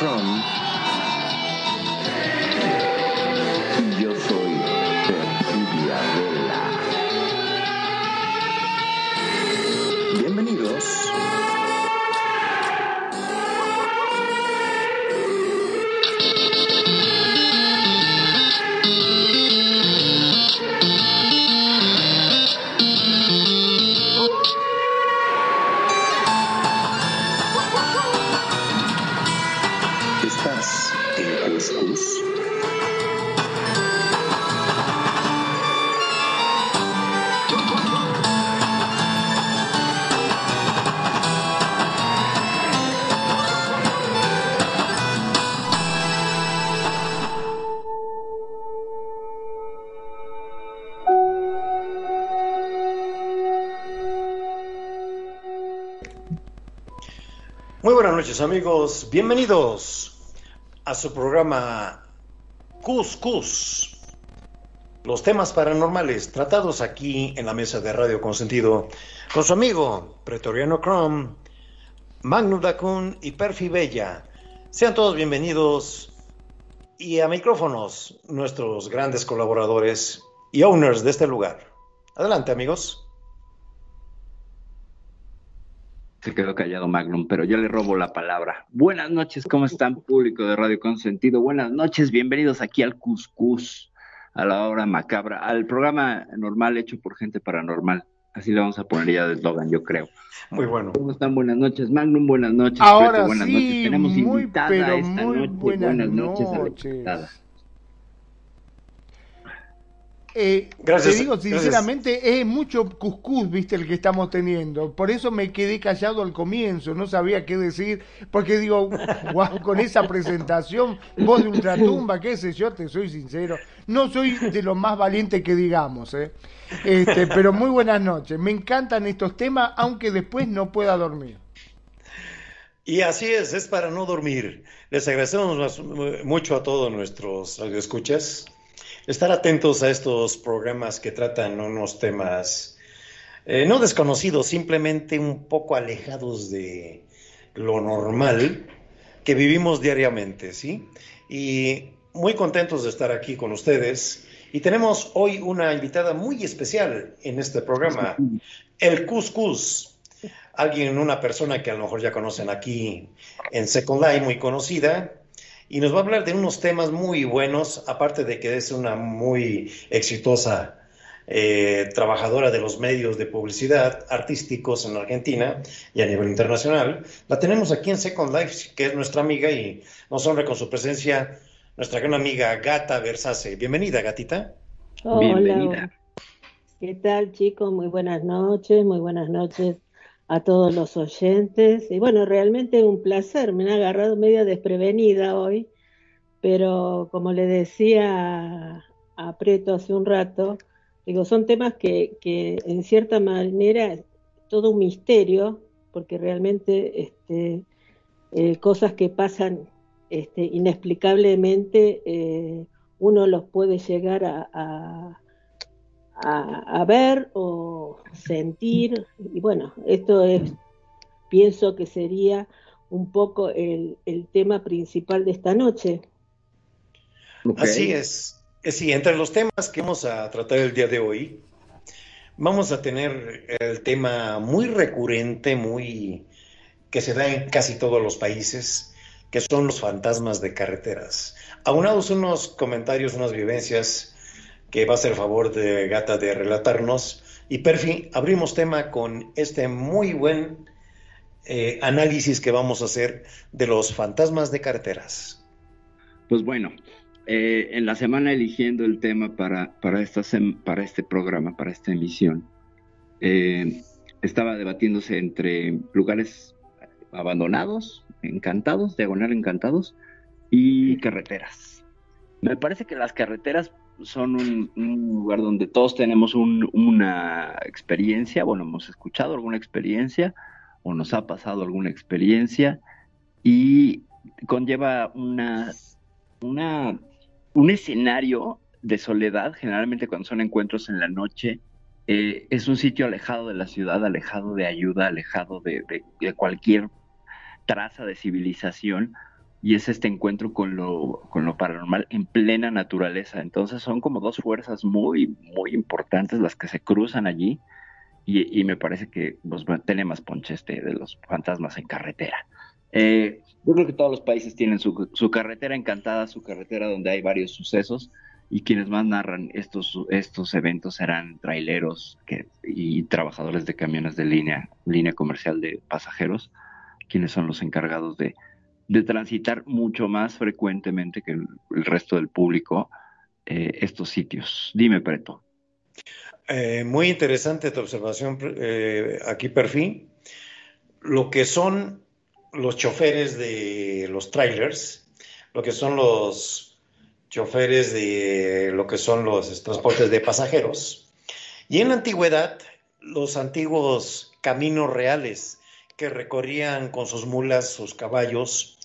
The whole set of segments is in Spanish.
Pretoriano amigos, bienvenidos a su programa Cus Cus. Los temas paranormales tratados aquí en la mesa de Radio Consentido con su amigo Pretoriano Chrome, Magnum Dacun y Perfi Bella. Sean todos bienvenidos y a micrófonos nuestros grandes colaboradores y owners de este lugar. Adelante amigos. Se quedó callado Magnum, pero yo le robo la palabra. Buenas noches, ¿cómo están, público de Radio Consentido? Buenas noches, bienvenidos aquí al Cuscus, a la hora macabra, al programa normal hecho por gente paranormal. Así le vamos a poner ya de eslogan, yo creo. Muy bueno. ¿Cómo están? Buenas noches, Magnum, buenas noches. Ahora Preto, buenas sí, noches. Tenemos muy, invitada pero esta muy noche. buenas noches a la noches. invitada. Eh, Gracias, te digo gracias. sinceramente, es mucho cuscús, viste, el que estamos teniendo. Por eso me quedé callado al comienzo, no sabía qué decir, porque digo, wow, con esa presentación, voz de ultratumba, qué sé yo, te soy sincero. No soy de los más valientes que digamos, ¿eh? Este, pero muy buenas noches. Me encantan estos temas, aunque después no pueda dormir. Y así es, es para no dormir. Les agradecemos más- mucho a todos nuestros radioescuchas. Estar atentos a estos programas que tratan unos temas eh, no desconocidos, simplemente un poco alejados de lo normal que vivimos diariamente, ¿sí? Y muy contentos de estar aquí con ustedes. Y tenemos hoy una invitada muy especial en este programa, el Cuscus. Alguien, una persona que a lo mejor ya conocen aquí en Second Life, muy conocida, y nos va a hablar de unos temas muy buenos, aparte de que es una muy exitosa eh, trabajadora de los medios de publicidad artísticos en Argentina y a nivel internacional. La tenemos aquí en Second Life, que es nuestra amiga y nos honra con su presencia nuestra gran amiga Gata Versace. Bienvenida, gatita. Hola, Bienvenida. ¿qué tal chicos? Muy buenas noches, muy buenas noches a todos los oyentes. Y bueno, realmente un placer, me han agarrado medio desprevenida hoy, pero como le decía a Preto hace un rato, digo, son temas que, que en cierta manera es todo un misterio, porque realmente este, eh, cosas que pasan este, inexplicablemente, eh, uno los puede llegar a, a- a- a ver o sentir. Y bueno, esto es, pienso que sería un poco el, el tema principal de esta noche. Ok. Así es. Eh, Sí, entre los temas que vamos a tratar el día de hoy, vamos a tener el tema muy recurrente, muy que se da en casi todos los países, que son los fantasmas de carreteras. Aunados unos comentarios, unas vivencias que va a ser favor de Gata de relatarnos. Y Perfi, abrimos tema con este muy buen eh, análisis que vamos a hacer de los fantasmas de carreteras. Pues bueno, eh, en la semana eligiendo el tema para, para, esta sem- para este programa, para esta emisión, eh, estaba debatiéndose entre lugares abandonados, encantados, diagonal encantados, y carreteras. Me parece que las carreteras son un, lugar donde todos tenemos un- una experiencia, bueno, hemos escuchado alguna experiencia o nos ha pasado alguna experiencia y conlleva una, una, un escenario de soledad, generalmente cuando son encuentros en la noche, eh, es un sitio alejado de la ciudad, alejado de ayuda, alejado de, cualquier traza de civilización, y es este encuentro con lo, con lo paranormal en plena naturaleza. Entonces son como dos fuerzas muy, muy importantes las que se cruzan allí, y, me parece que pues, tiene más ponche este de los fantasmas en carretera. Eh, yo creo que todos los países tienen su, su, carretera encantada, su carretera donde hay varios sucesos y quienes más narran estos, estos eventos serán traileros que, y trabajadores de camiones de línea, línea comercial de pasajeros, quienes son los encargados de, de transitar mucho más frecuentemente que el, resto del público eh, estos sitios. Dime, Preto. Eh, muy interesante tu observación eh, aquí, Perfil. Lo que son los choferes de los trailers, lo que son los choferes de lo que son los transportes de pasajeros. Y en la antigüedad, los antiguos caminos reales que recorrían con sus mulas, sus caballos,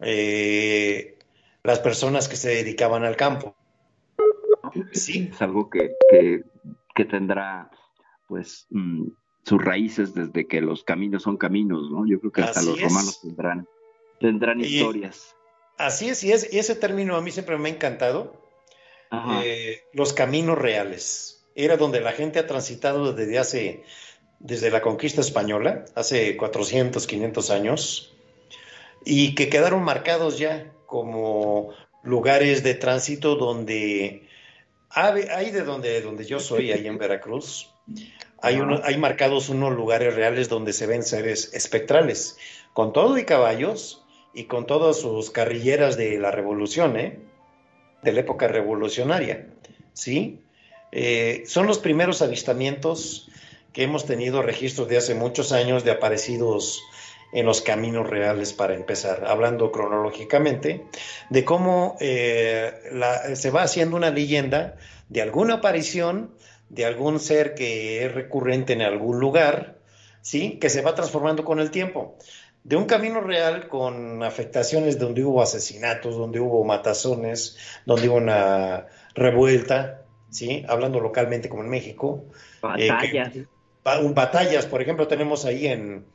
eh, las personas que se dedicaban al campo. Sí. Es algo que, que, tendrá, pues, mm, sus raíces desde que los caminos son caminos, ¿no? Yo creo que hasta los romanos tendrán, tendrán historias. Así es y, es, y ese término a mí siempre me ha encantado. Eh, los caminos reales. Era donde la gente ha transitado desde hace, desde la conquista española, hace 400, 500 años, y que quedaron marcados ya como lugares de tránsito donde hay de donde, donde yo soy, ahí en Veracruz, hay, uno, hay marcados unos lugares reales donde se ven seres espectrales, con todo y caballos, y con todas sus carrilleras de la revolución, ¿eh? de la época revolucionaria, ¿sí? Eh, son los primeros avistamientos que hemos tenido registros de hace muchos años de aparecidos en los caminos reales para empezar, hablando cronológicamente, de cómo eh, se va haciendo una leyenda de alguna aparición de algún ser que es recurrente en algún lugar, ¿sí? que se va transformando con el tiempo de un camino real con afectaciones donde hubo asesinatos, donde hubo matazones, donde hubo una revuelta, ¿sí? Hablando localmente como en México. Eh, batallas. batallas, por ejemplo, tenemos ahí en,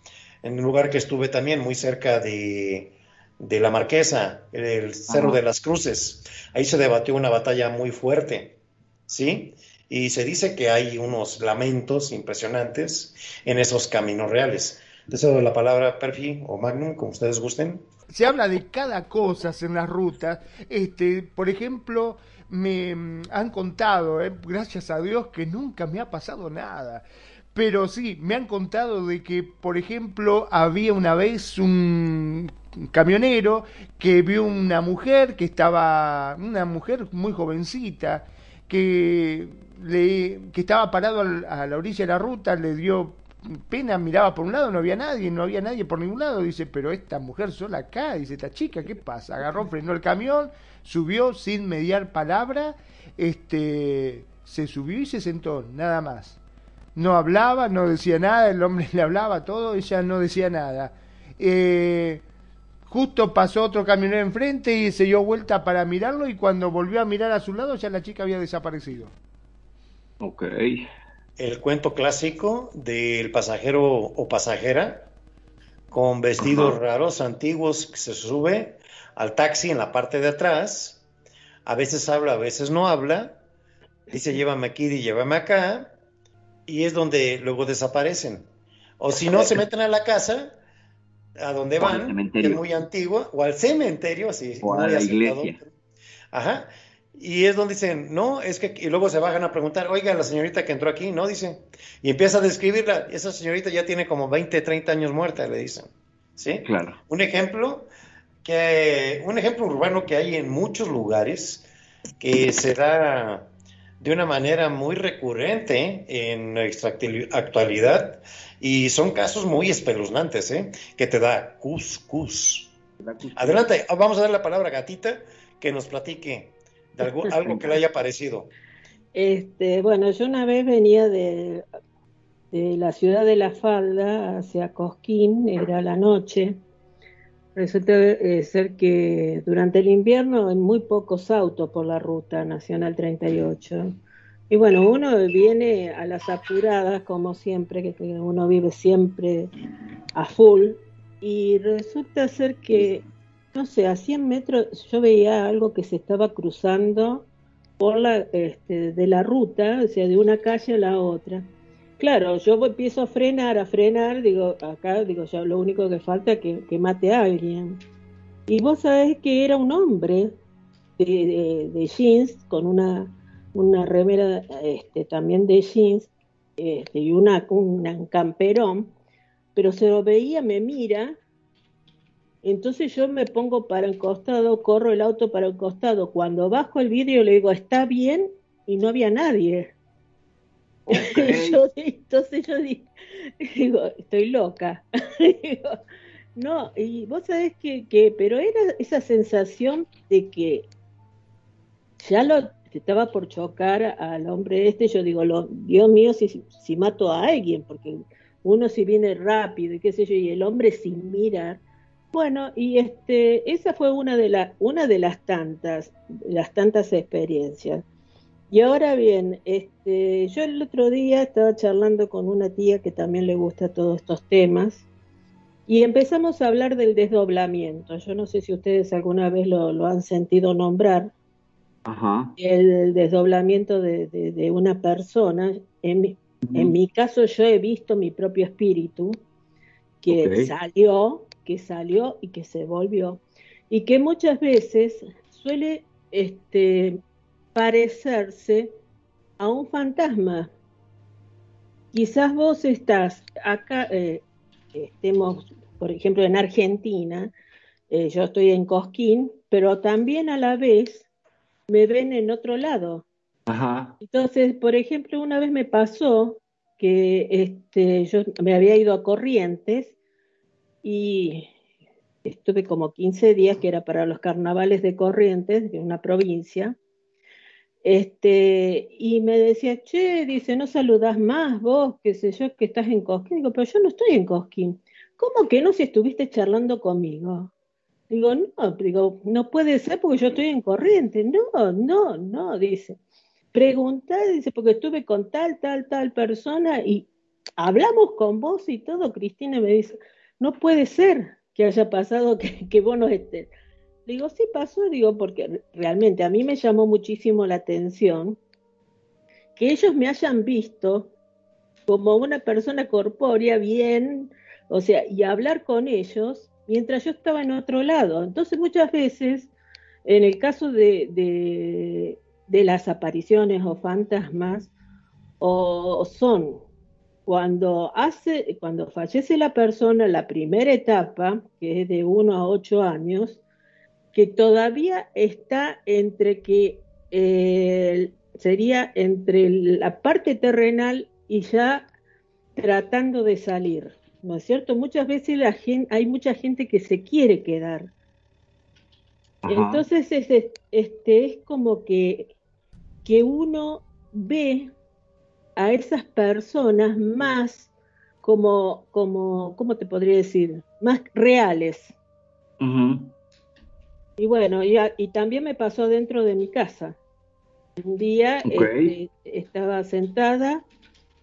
en, un lugar que estuve también, muy cerca de, de La Marquesa, el Cerro de las Cruces. Ahí se debatió una batalla muy fuerte, ¿sí? Y se dice que hay unos lamentos impresionantes en esos caminos reales. Deseo la palabra Perfi o Magnum, como ustedes gusten. Se habla de cada cosa en las rutas. Este, por ejemplo, me mm, han contado, eh, gracias a Dios, que nunca me ha pasado nada. Pero sí, me han contado de que, por ejemplo, había una vez un camionero que vio una mujer que estaba, una mujer muy jovencita, que, le, que estaba parado a la orilla de la ruta, le dio pena miraba por un lado, no había nadie, no había nadie por ningún lado. Dice, pero esta mujer sola acá, dice, esta chica, ¿qué pasa? Agarró, frenó el camión, subió sin mediar palabra, este, se subió y se sentó, nada más. No hablaba, no decía nada, el hombre le hablaba todo, ella no decía nada. Eh, justo pasó otro camionero enfrente y se dio vuelta para mirarlo y cuando volvió a mirar a su lado ya la chica había desaparecido. Ok. El cuento clásico del pasajero o pasajera con vestidos raros, antiguos, que se sube al taxi en la parte de atrás, a veces habla, a veces no habla, dice llévame aquí y llévame acá, y es donde luego desaparecen. O si no, se meten a la casa, a donde van, que es muy antigua, o al cementerio, así, o a la iglesia. Ajá, y es donde dicen, no, es que, y luego se bajan a preguntar, oiga, la señorita que entró aquí, no, dicen, y empieza a describirla, esa señorita ya tiene como 20, 30 años muerta, le dicen, ¿sí? Claro. Un ejemplo, que, un ejemplo urbano que hay en muchos lugares, que se da de una manera muy recurrente en nuestra actualidad, y son casos muy espeluznantes, ¿eh? Que te da cus, Adelante, vamos a dar la palabra a Gatita, que nos platique algo, que le haya parecido. Este, bueno, yo una vez venía de, de la ciudad de La Falda hacia Cosquín, era la noche, Resulta eh, ser que durante el invierno hay muy pocos autos por la ruta Nacional 38. Y bueno, uno viene a las apuradas, como siempre, que, uno vive siempre a full. Y resulta ser que, no sé, a 100 metros yo veía algo que se estaba cruzando por la, este, de la ruta, o sea, de una calle a la otra. Claro, yo empiezo a frenar, a frenar, digo, acá, digo, ya lo único que falta es que, mate a alguien. Y vos sabés que era un hombre de, jeans, con una, una remera este, también de jeans, este, y una, un camperón, pero se lo veía, me mira, entonces yo me pongo para el costado, corro el auto para el costado. Cuando bajo el vidrio le digo, ¿está bien? Y no había nadie. Entonces yo di- digo, estoy loca. No, y vos sabés que, que, pero era esa sensación de que ya lo estaba por chocar al hombre este, yo digo, Dios mío, si, si mato a alguien, porque uno si viene rápido y qué sé yo, y el hombre sin mirar. Bueno, y este, esa fue una de, la, una de las tantas, las tantas experiencias. Y ahora bien, este, yo el otro día estaba charlando con una tía que también le gusta todos estos temas y empezamos a hablar del desdoblamiento. Yo no sé si ustedes alguna vez lo, lo han sentido nombrar, Ajá. el desdoblamiento de, de- de una persona. En mi, en mi caso yo he visto mi propio espíritu que salió, que salió y que se volvió. Y que muchas veces suele este, parecerse a un fantasma. Quizás vos estás acá, eh, estemos, por ejemplo, en Argentina, eh, yo estoy en Cosquín, pero también a la vez me ven en otro lado. Ajá. Entonces, por ejemplo, una vez me pasó que este, yo me había ido a Corrientes y estuve como 15 días, que era para los carnavales de Corrientes, de una provincia. Este, y me decía, che, dice, no saludás más vos, qué sé yo, que estás en Cosquín. Digo, pero yo no estoy en Cosquín. ¿Cómo que no si estuviste charlando conmigo? Digo, no, digo, no puede ser porque yo estoy en Corrientes. No, no, no, dice. Preguntá, dice, porque estuve con tal, tal, tal persona y hablamos con vos y todo. Cristina me dice, no puede ser que haya pasado que, que vos no estés. Digo, sí pasó, digo, porque realmente a mí me llamó muchísimo la atención que ellos me hayan visto como una persona corpórea bien, o sea, y hablar con ellos mientras yo estaba en otro lado. Entonces muchas veces, en el caso de, de, de las apariciones o fantasmas, o son cuando hace, cuando fallece la persona, la primera etapa, que es de 1 a 8 años, que todavía está entre que eh, sería entre la parte terrenal y ya tratando de salir, ¿no es cierto? Muchas veces la gente, hay mucha gente que se quiere quedar. Ajá. Entonces es, este, es como que, que uno ve a esas personas más como, como, ¿cómo te podría decir? Más reales. Y bueno, y, a- y también me pasó dentro de mi casa. Un día este, estaba sentada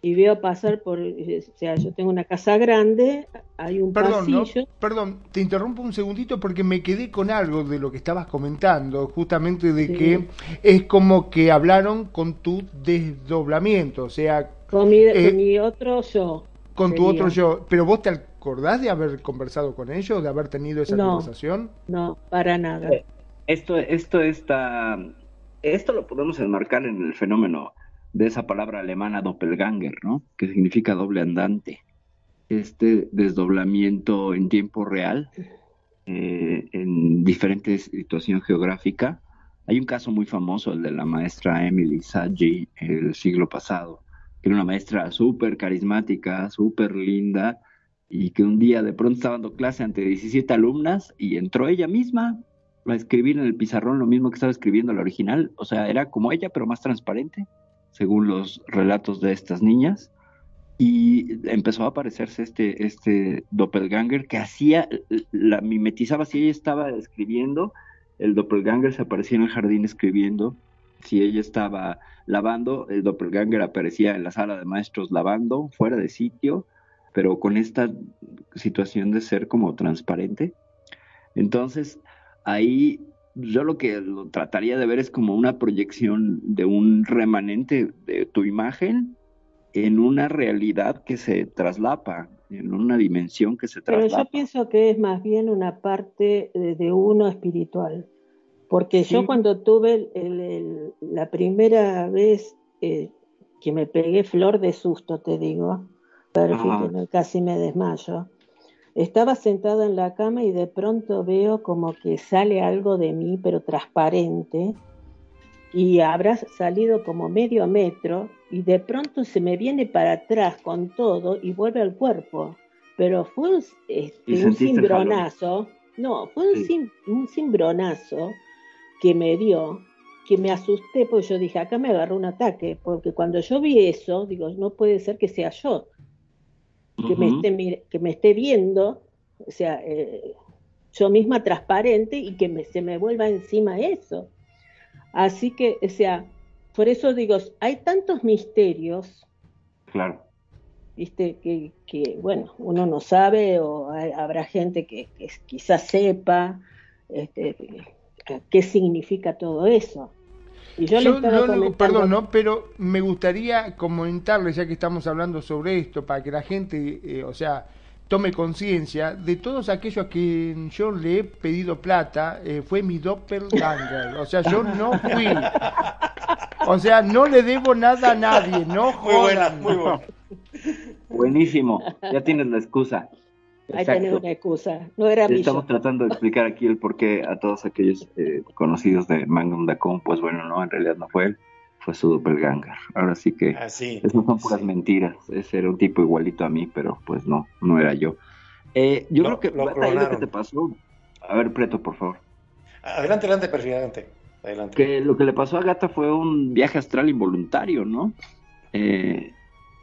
y veo pasar por, eh, o sea, yo tengo una casa grande, hay un Perdón, ¿no? pasillo. Perdón, te interrumpo un segundito porque me quedé con algo de lo que estabas comentando, justamente de Sí. que es como que hablaron con tu desdoblamiento, o sea, Con mi, Eh, con mi otro yo. con tu otro yo. Pero vos te acordás de haber conversado con ellos, de haber tenido esa No. conversación? No, para nada. Eh, Esto, esto está, esto lo podemos enmarcar en el fenómeno de esa palabra alemana doppelganger, ¿no? Que significa doble andante. Este desdoblamiento en tiempo real, eh, en diferentes situación geográfica. Hay un caso muy famoso, el de la maestra Emily Saggi, el siglo pasado, que era una maestra súper carismática, súper linda, y que un día de pronto estaba dando clase ante 17 alumnas y entró ella misma a escribir en el pizarrón lo mismo que estaba escribiendo la original. O sea, era como ella, pero más transparente, según los relatos de estas niñas. y empezó a aparecerse este, este doppelganger que hacía, la mimetizaba si ella estaba escribiendo, el doppelganger se aparecía en el jardín escribiendo, si ella estaba lavando, el doppelganger aparecía en la sala de maestros lavando, fuera de sitio, pero con esta situación de ser como transparente. Entonces, ahí yo lo que lo trataría de ver es como una proyección de un remanente de tu imagen en una realidad que se traslapa, en una dimensión que se traslapa. Pero yo pienso que es más bien una parte de, uno espiritual, porque yo cuando tuve la primera vez eh, que me pegué flor de susto, te digo, casi me desmayo, estaba sentada en la cama y de pronto veo como que sale algo de mí, pero transparente, y habrá salido como medio metro y de pronto se me viene para atrás con todo y vuelve al cuerpo. Pero fue un, este, cimbronazo, no, fue un, un cimbronazo que me dio, que me asusté, porque yo dije, acá me agarró un ataque, porque cuando yo vi eso, digo, no puede ser que sea yo, que, me, esté, que me esté viendo, o sea, eh, yo misma transparente y que me, se me vuelva encima eso. Así que, o sea, por eso digo, hay tantos misterios. Claro. Viste, que, que bueno, uno no sabe o habrá gente que, quizás sepa este, qué significa todo eso. Y yo, le perdón, ¿no? pero me gustaría comentarle, ya que estamos hablando sobre esto, para que la gente, eh, o sea, tome conciencia de todos aquellos a quien yo le he pedido plata, eh, fue mi doppelganger. O sea, yo no fui. O sea, no le debo nada a nadie, no Muy buena, muy buena. Buenísimo, ya tienes la excusa. Ahí una excusa, no era Estamos tratando de explicar aquí el porqué a todos aquellos eh, conocidos de Magnum Dacon, pues bueno, no, en realidad no fue él fue su doppelganger. Ahora sí que ah, eso son puras mentiras. Ese era un tipo igualito a mí, pero pues no, no era yo. Eh, yo creo que lo, que te pasó. A ver, Preto, por favor. Adelante, adelante, perfil, adelante. adelante. Que lo que le pasó a Gata fue un viaje astral involuntario, ¿no? Eh,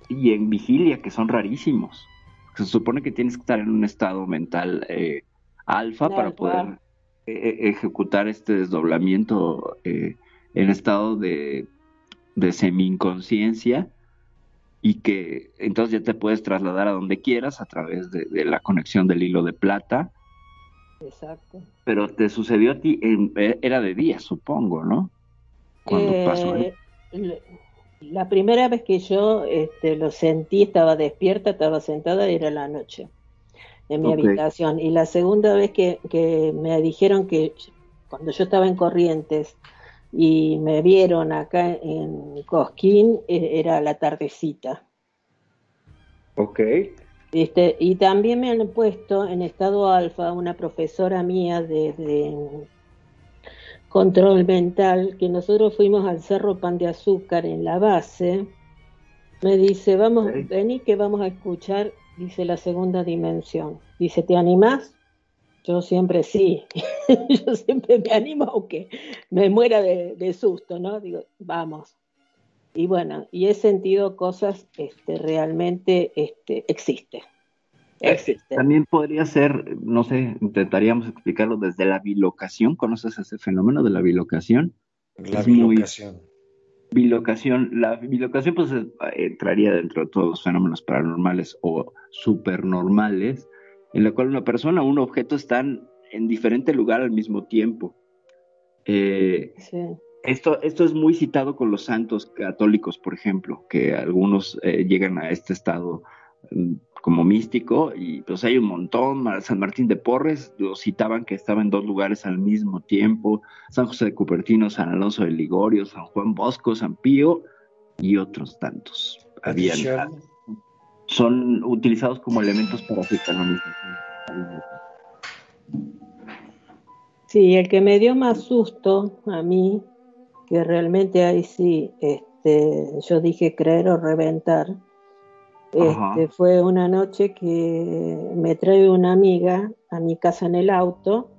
y en vigilia, que son rarísimos. Se supone que tienes que estar en un estado mental eh, alfa para poder ejecutar este desdoblamiento en estado de de semi-inconsciencia y que entonces ya te puedes trasladar a donde quieras a través de, la conexión del hilo de plata. Exacto. Pero te sucedió a ti, eh, era de día, supongo, ¿no? Cuando eh, pasó. La primera vez que yo este, lo sentí, estaba despierta, estaba sentada, era la noche en mi habitación. Y la segunda vez que, que me dijeron que cuando yo estaba en Corrientes, y me vieron acá en Cosquín, e, era la tardecita. Ok. Este, y también me han puesto en estado alfa una profesora mía de, control mental, que nosotros fuimos al Cerro Pan de Azúcar en la base. Me dice, vamos, vení que vamos a escuchar, dice la segunda dimensión. Dice, ¿te animás? Yo siempre sí, yo siempre me animo aunque me muera de, susto, ¿no? Digo, vamos. Y bueno, y he sentido cosas este, realmente este, existe. También podría ser, no sé, intentaríamos explicarlo desde la bilocación. ¿Conoces ese fenómeno de la bilocación? La bilocación. bilocación. La bilocación pues eh, entraría dentro de todos los fenómenos paranormales o supernormales en la cual una persona o un objeto están en diferente lugar al mismo tiempo. Eh, esto, esto es muy citado con los santos católicos, por ejemplo, que algunos eh, llegan a este estado como místico y pues hay un montón. San Martín de Porres lo citaban que estaba en dos lugares al mismo tiempo. San José de Cupertino, San Alonso de Ligorio, San Juan Bosco, San Pío y otros tantos. Habían, son utilizados como elementos para su canonización. Sí, el que me dio más susto a mí, que realmente ahí sí, este, yo dije creer o reventar, este, fue una noche que me trae una amiga a mi casa en el auto,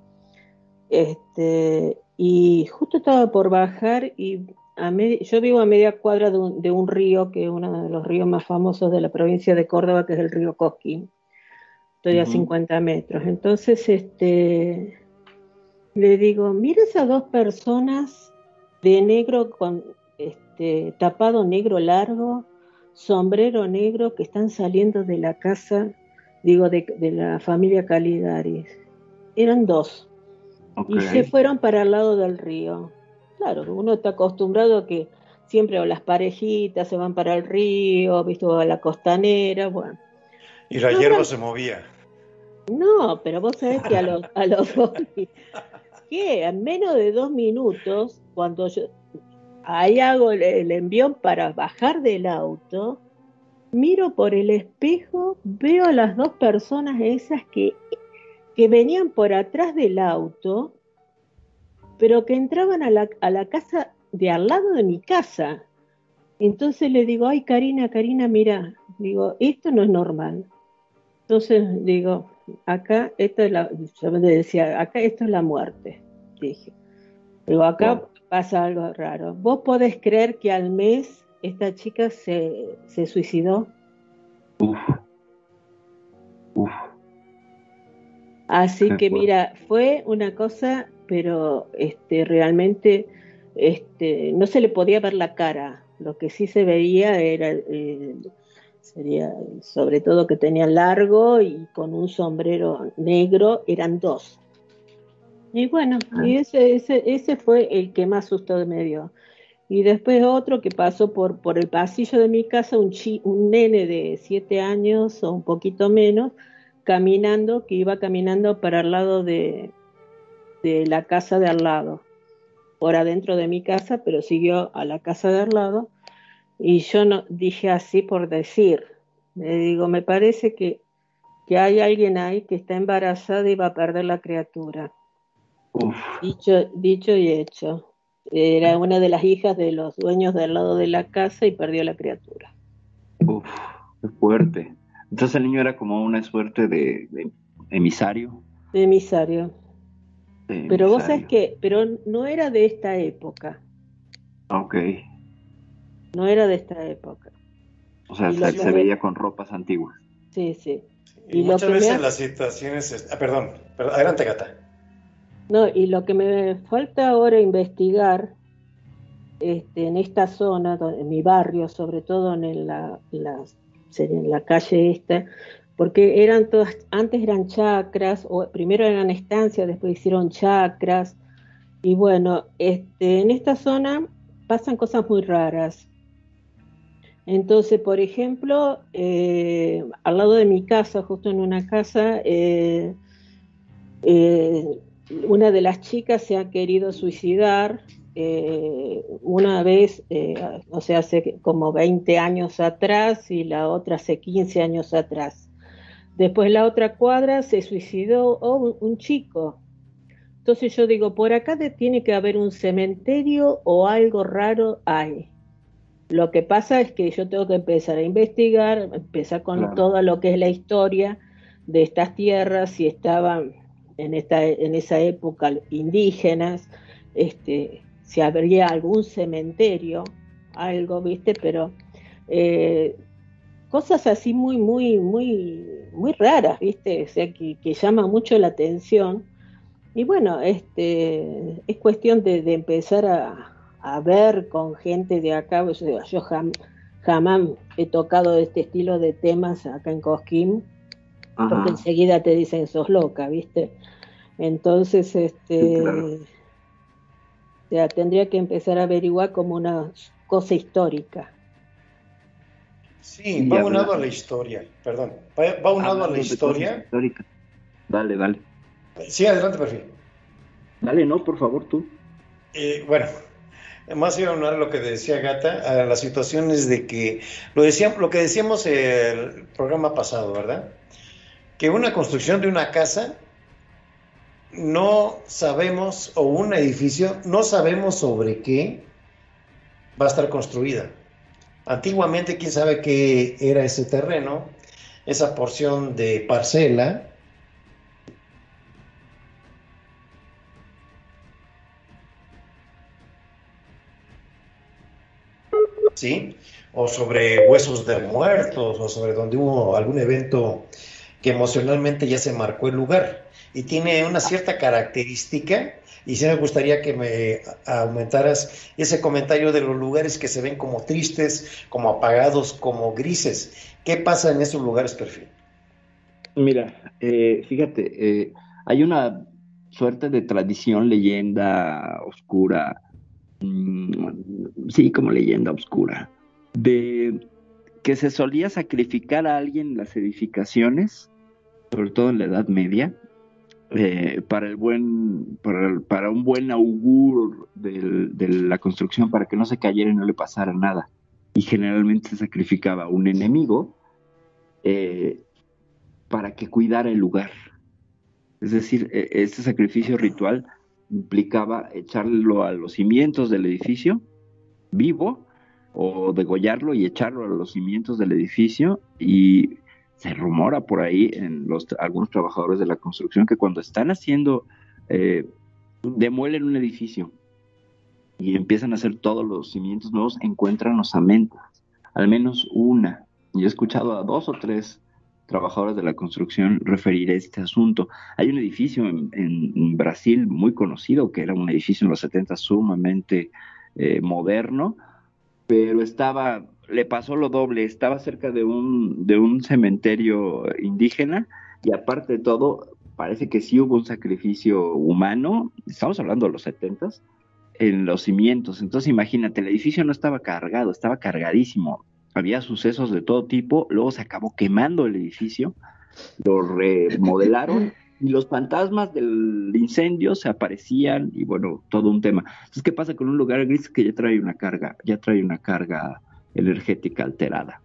este, y justo estaba por bajar y a yo vivo a media cuadra de un, de un río, que es uno de los ríos más famosos de la provincia de Córdoba, que es el río Cosquín. Estoy a Ujú. 50 metros. Entonces, este, le digo, mira esas dos personas de negro con este tapado negro largo, sombrero negro que están saliendo de la casa, digo, de, de la familia Caligaris. Eran dos. Y se fueron para el lado del río. Claro, uno está acostumbrado a que siempre o las parejitas se van para el río, visto a la costanera, bueno. Y la No, hierba se movía. No, pero vos sabés que a los, a los dos, que en menos de dos minutos, cuando yo ahí hago el, envión para bajar del auto, miro por el espejo, veo a las dos personas esas que, que venían por atrás del auto, pero que entraban a la, a la casa de al lado de mi casa. Entonces le digo, ay Karina, Karina, mira, digo, esto no es normal. Entonces digo, acá esto es la, yo decía, acá esto es la muerte, dije. Digo, acá. Pasa algo raro. ¿Vos podés creer que al mes esta chica se, se suicidó? Uf. Uf. Así Qué que fuerte. mira, fue una cosa, pero este realmente este no se le podía ver la cara. Lo que sí se veía era eh, sería sobre todo que tenía largo y con un sombrero negro, eran dos. Y bueno, y ese, ese, ese fue el que más susto me dio. Y después otro que pasó por, por el pasillo de mi casa, un, chi- un nene de siete años o un poquito menos, caminando, que iba caminando para el lado de, de la casa de al lado, por adentro de mi casa, pero siguió a la casa de al lado. Y yo no dije así por decir, le digo, me parece que, que hay alguien ahí que está embarazada y va a perder la criatura. Uf. Dicho, dicho y hecho. Era una de las hijas de los dueños del lado de la casa y perdió la criatura. Uf. Qué fuerte. Entonces el niño era como una suerte de, de emisario. De emisario. de Pero vos sabés que, pero no era de esta época. Ok. No era de esta época. O sea, se, se veía con ropas antiguas. Sí, sí. Y, muchas me veces las situaciones... es- Ah, perdón, perdón, adelante, Gata. No, y lo que me falta ahora investigar este, en esta zona, en mi barrio, sobre todo en la calle esta, porque eran todas, antes eran chacras, o primero eran estancias, después hicieron chacras, y bueno, este, en esta zona pasan cosas muy raras. Entonces, por ejemplo, eh, al lado de mi casa, justo en una casa, eh, eh, una de las chicas se ha querido suicidar eh, una vez, eh, o sea, hace como 20 años atrás y la otra hace 15 años atrás. Después la otra cuadra se suicidó oh, un, chico. Entonces yo digo, por acá de- tiene que haber un cementerio o algo raro hay. Lo que pasa es que yo tengo que empezar a investigar, empezar con Claro. todo lo que es la historia de estas tierras, si estaban en, esta, en esa época indígenas, este, si habría algún cementerio, algo, ¿viste? Pero eh, cosas así muy, muy, muy, muy raras, ¿viste? O sea, que, llama mucho la atención. Y bueno, este, es cuestión de, empezar a, a ver con gente de acá. Yo jam- jamás he tocado este estilo de temas acá en Cosquín, porque enseguida te dicen sos loca, ¿viste? Entonces, este, Sí, claro. o sea, tendría que empezar a averiguar como una cosa histórica. Sí, va unado a la historia, perdón. Va, va unado a Hablando la historia. históricas. Dale, dale. Sí, adelante, perfil. Dale, no, por favor, tú. Eh, bueno, más iba a unir lo que decía Gata a las situaciones de que lo decíamos, lo que decíamos el programa pasado, ¿verdad? Que una construcción de una casa no sabemos, o un edificio, no sabemos sobre qué va a estar construida. Antiguamente, quién sabe qué era ese terreno, esa porción de parcela. ¿sí? O sobre huesos de muertos, o sobre donde hubo algún evento que emocionalmente ya se marcó el lugar. Y tiene una cierta característica, y sí me gustaría que me aumentaras ese comentario de los lugares que se ven como tristes, como apagados, como grises. ¿Qué pasa en esos lugares, perfil? Mira, eh, fíjate, eh, hay una suerte de tradición, leyenda oscura, mm, sí, como leyenda oscura, de que se solía sacrificar a alguien en las edificaciones, sobre todo en la Edad Media, eh, para el buen, para, un buen augur de la construcción, para que no se cayera y no le pasara nada. Y generalmente se sacrificaba a un enemigo eh, para que cuidara el lugar. Es decir, e, este sacrificio ritual implicaba echarlo a los cimientos del edificio vivo o degollarlo y echarlo a los cimientos del edificio y se rumora por ahí en los algunos trabajadores de la construcción que cuando están haciendo eh, demuelen un edificio y empiezan a hacer todos los cimientos nuevos encuentran osamentas al menos una yo he escuchado a dos o tres trabajadores de la construcción referir este asunto. Hay un edificio en, Brasil muy conocido, que era un edificio en los 70 sumamente eh, moderno, pero estaba, le pasó lo doble, estaba cerca de un, de un cementerio indígena y aparte de todo, parece que sí hubo un sacrificio humano, estamos hablando de los 70 en los cimientos. Entonces imagínate, el edificio no estaba cargado, estaba cargadísimo había sucesos de todo tipo, luego se acabó quemando el edificio, lo remodelaron y los fantasmas del incendio se aparecían y bueno, todo un tema. Entonces, ¿qué pasa con un lugar gris que ya trae una carga, ya trae una carga energética alterada?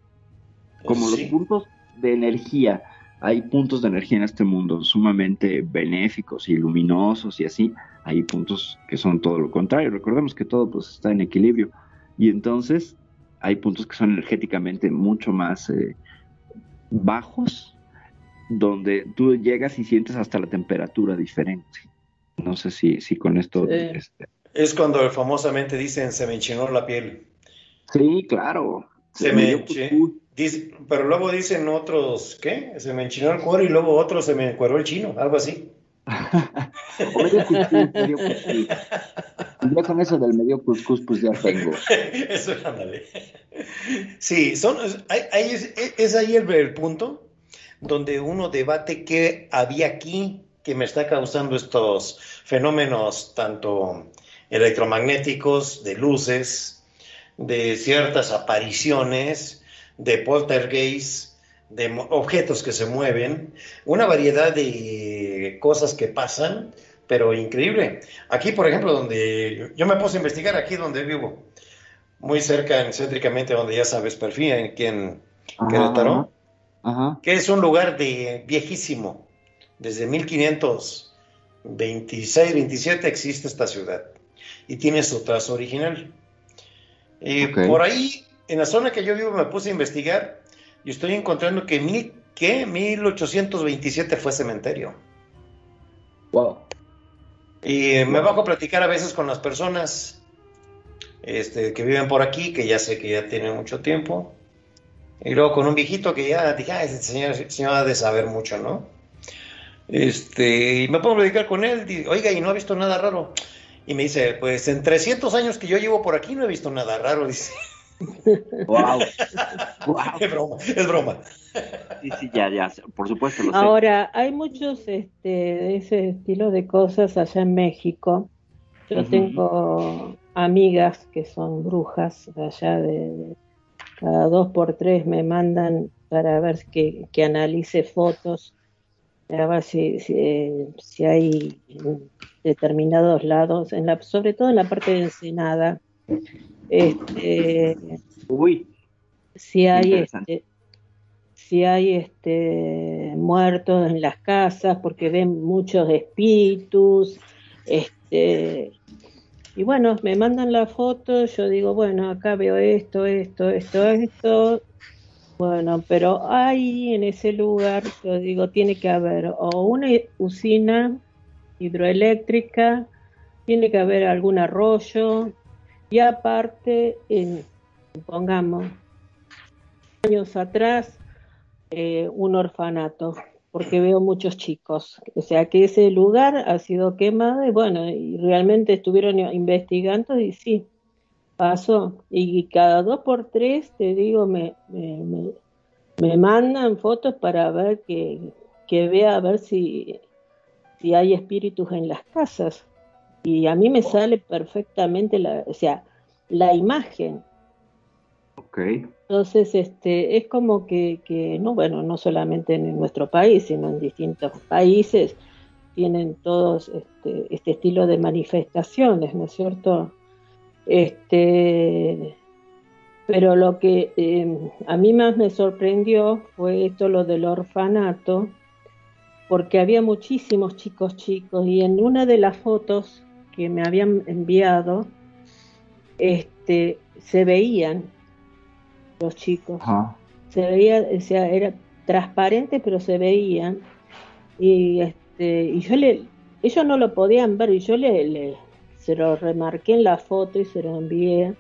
Como los puntos de energía, hay puntos de energía en este mundo sumamente benéficos y luminosos y así, hay puntos que son todo lo contrario. Recordemos que todo pues está en equilibrio y entonces hay puntos que son energéticamente mucho más eh, bajos, donde tú llegas y sientes hasta la temperatura diferente. No sé si, si con esto... Este, es cuando famosamente dicen se me enchinó la piel. Sí, claro. Se, me, pero luego dicen otros, ¿qué? Se me enchinó el cuero y luego otros se me encueró el chino, algo así. Ya con eso del medio cuscús, pues ya tengo. Eso, ándale. Sí, son, es, ahí el, punto donde uno debate qué había aquí que me está causando estos fenómenos tanto electromagnéticos, de luces, de ciertas apariciones, de poltergeist, de objetos que se mueven, una variedad de cosas que pasan, pero increíble. Aquí, por ejemplo, donde yo me puse a investigar, aquí donde vivo, muy cerca, céntricamente, donde ya sabes, Perfil, aquí en Querétaro, que es un lugar de viejísimo, desde 1526, 27 existe esta ciudad y tiene su trazo original. Y por ahí, en la zona que yo vivo, me puse a investigar y estoy encontrando que, mil, que 1827 fue cementerio. Wow. Y me bajo a platicar a veces con las personas este, que viven por aquí, que ya sé que ya tienen mucho tiempo. Y luego con un viejito que ya dije, ah, ese señor, señor ha de saber mucho, ¿no? Este, y me pongo a platicar con él, oiga, ¿y no ha visto nada raro? Y me dice, pues en 300 años que yo llevo por aquí no he visto nada raro, dice. Wow. Es broma, es broma. Sí, sí, ya, ya, por supuesto. Ahora, hay muchos este, de ese estilo de cosas allá en México. Yo tengo amigas que son brujas allá de, cada dos por tres me mandan para ver que, que analice fotos, a ver si, si, hay determinados lados, en la, sobre todo en la parte de Ensenada, este, Uy. Si hay este, si hay este muertos en las casas porque ven muchos espíritus, este y bueno, me mandan la foto, yo digo, bueno, acá veo esto, esto, esto, esto. Bueno, pero ahí en ese lugar, yo digo, tiene que haber o una usina hidroeléctrica, tiene que haber algún arroyo, y aparte, en, pongamos, años atrás, eh, un orfanato, porque veo muchos chicos. O sea que ese lugar ha sido quemado y bueno, y realmente estuvieron investigando y sí, pasó. Y cada dos por tres, te digo, me, me, me, mandan fotos para ver que, que vea a ver si, si hay espíritus en las casas. Y a mí me sale perfectamente la, o sea, la imagen. Okay. Entonces, este, es como que, que, no, bueno, no solamente en nuestro país, sino en distintos países tienen todos este, este estilo de manifestaciones, ¿no es cierto? Este, pero lo que eh, a mí más me sorprendió fue esto, lo del orfanato, porque había muchísimos chicos chicos y en una de las fotos que me habían enviado, este, se veían los chicos. Se veía, o sea, era transparente, pero se veían. Y este, y yo le, ellos no lo podían ver, y yo le, le se lo remarqué en la foto y se lo envié.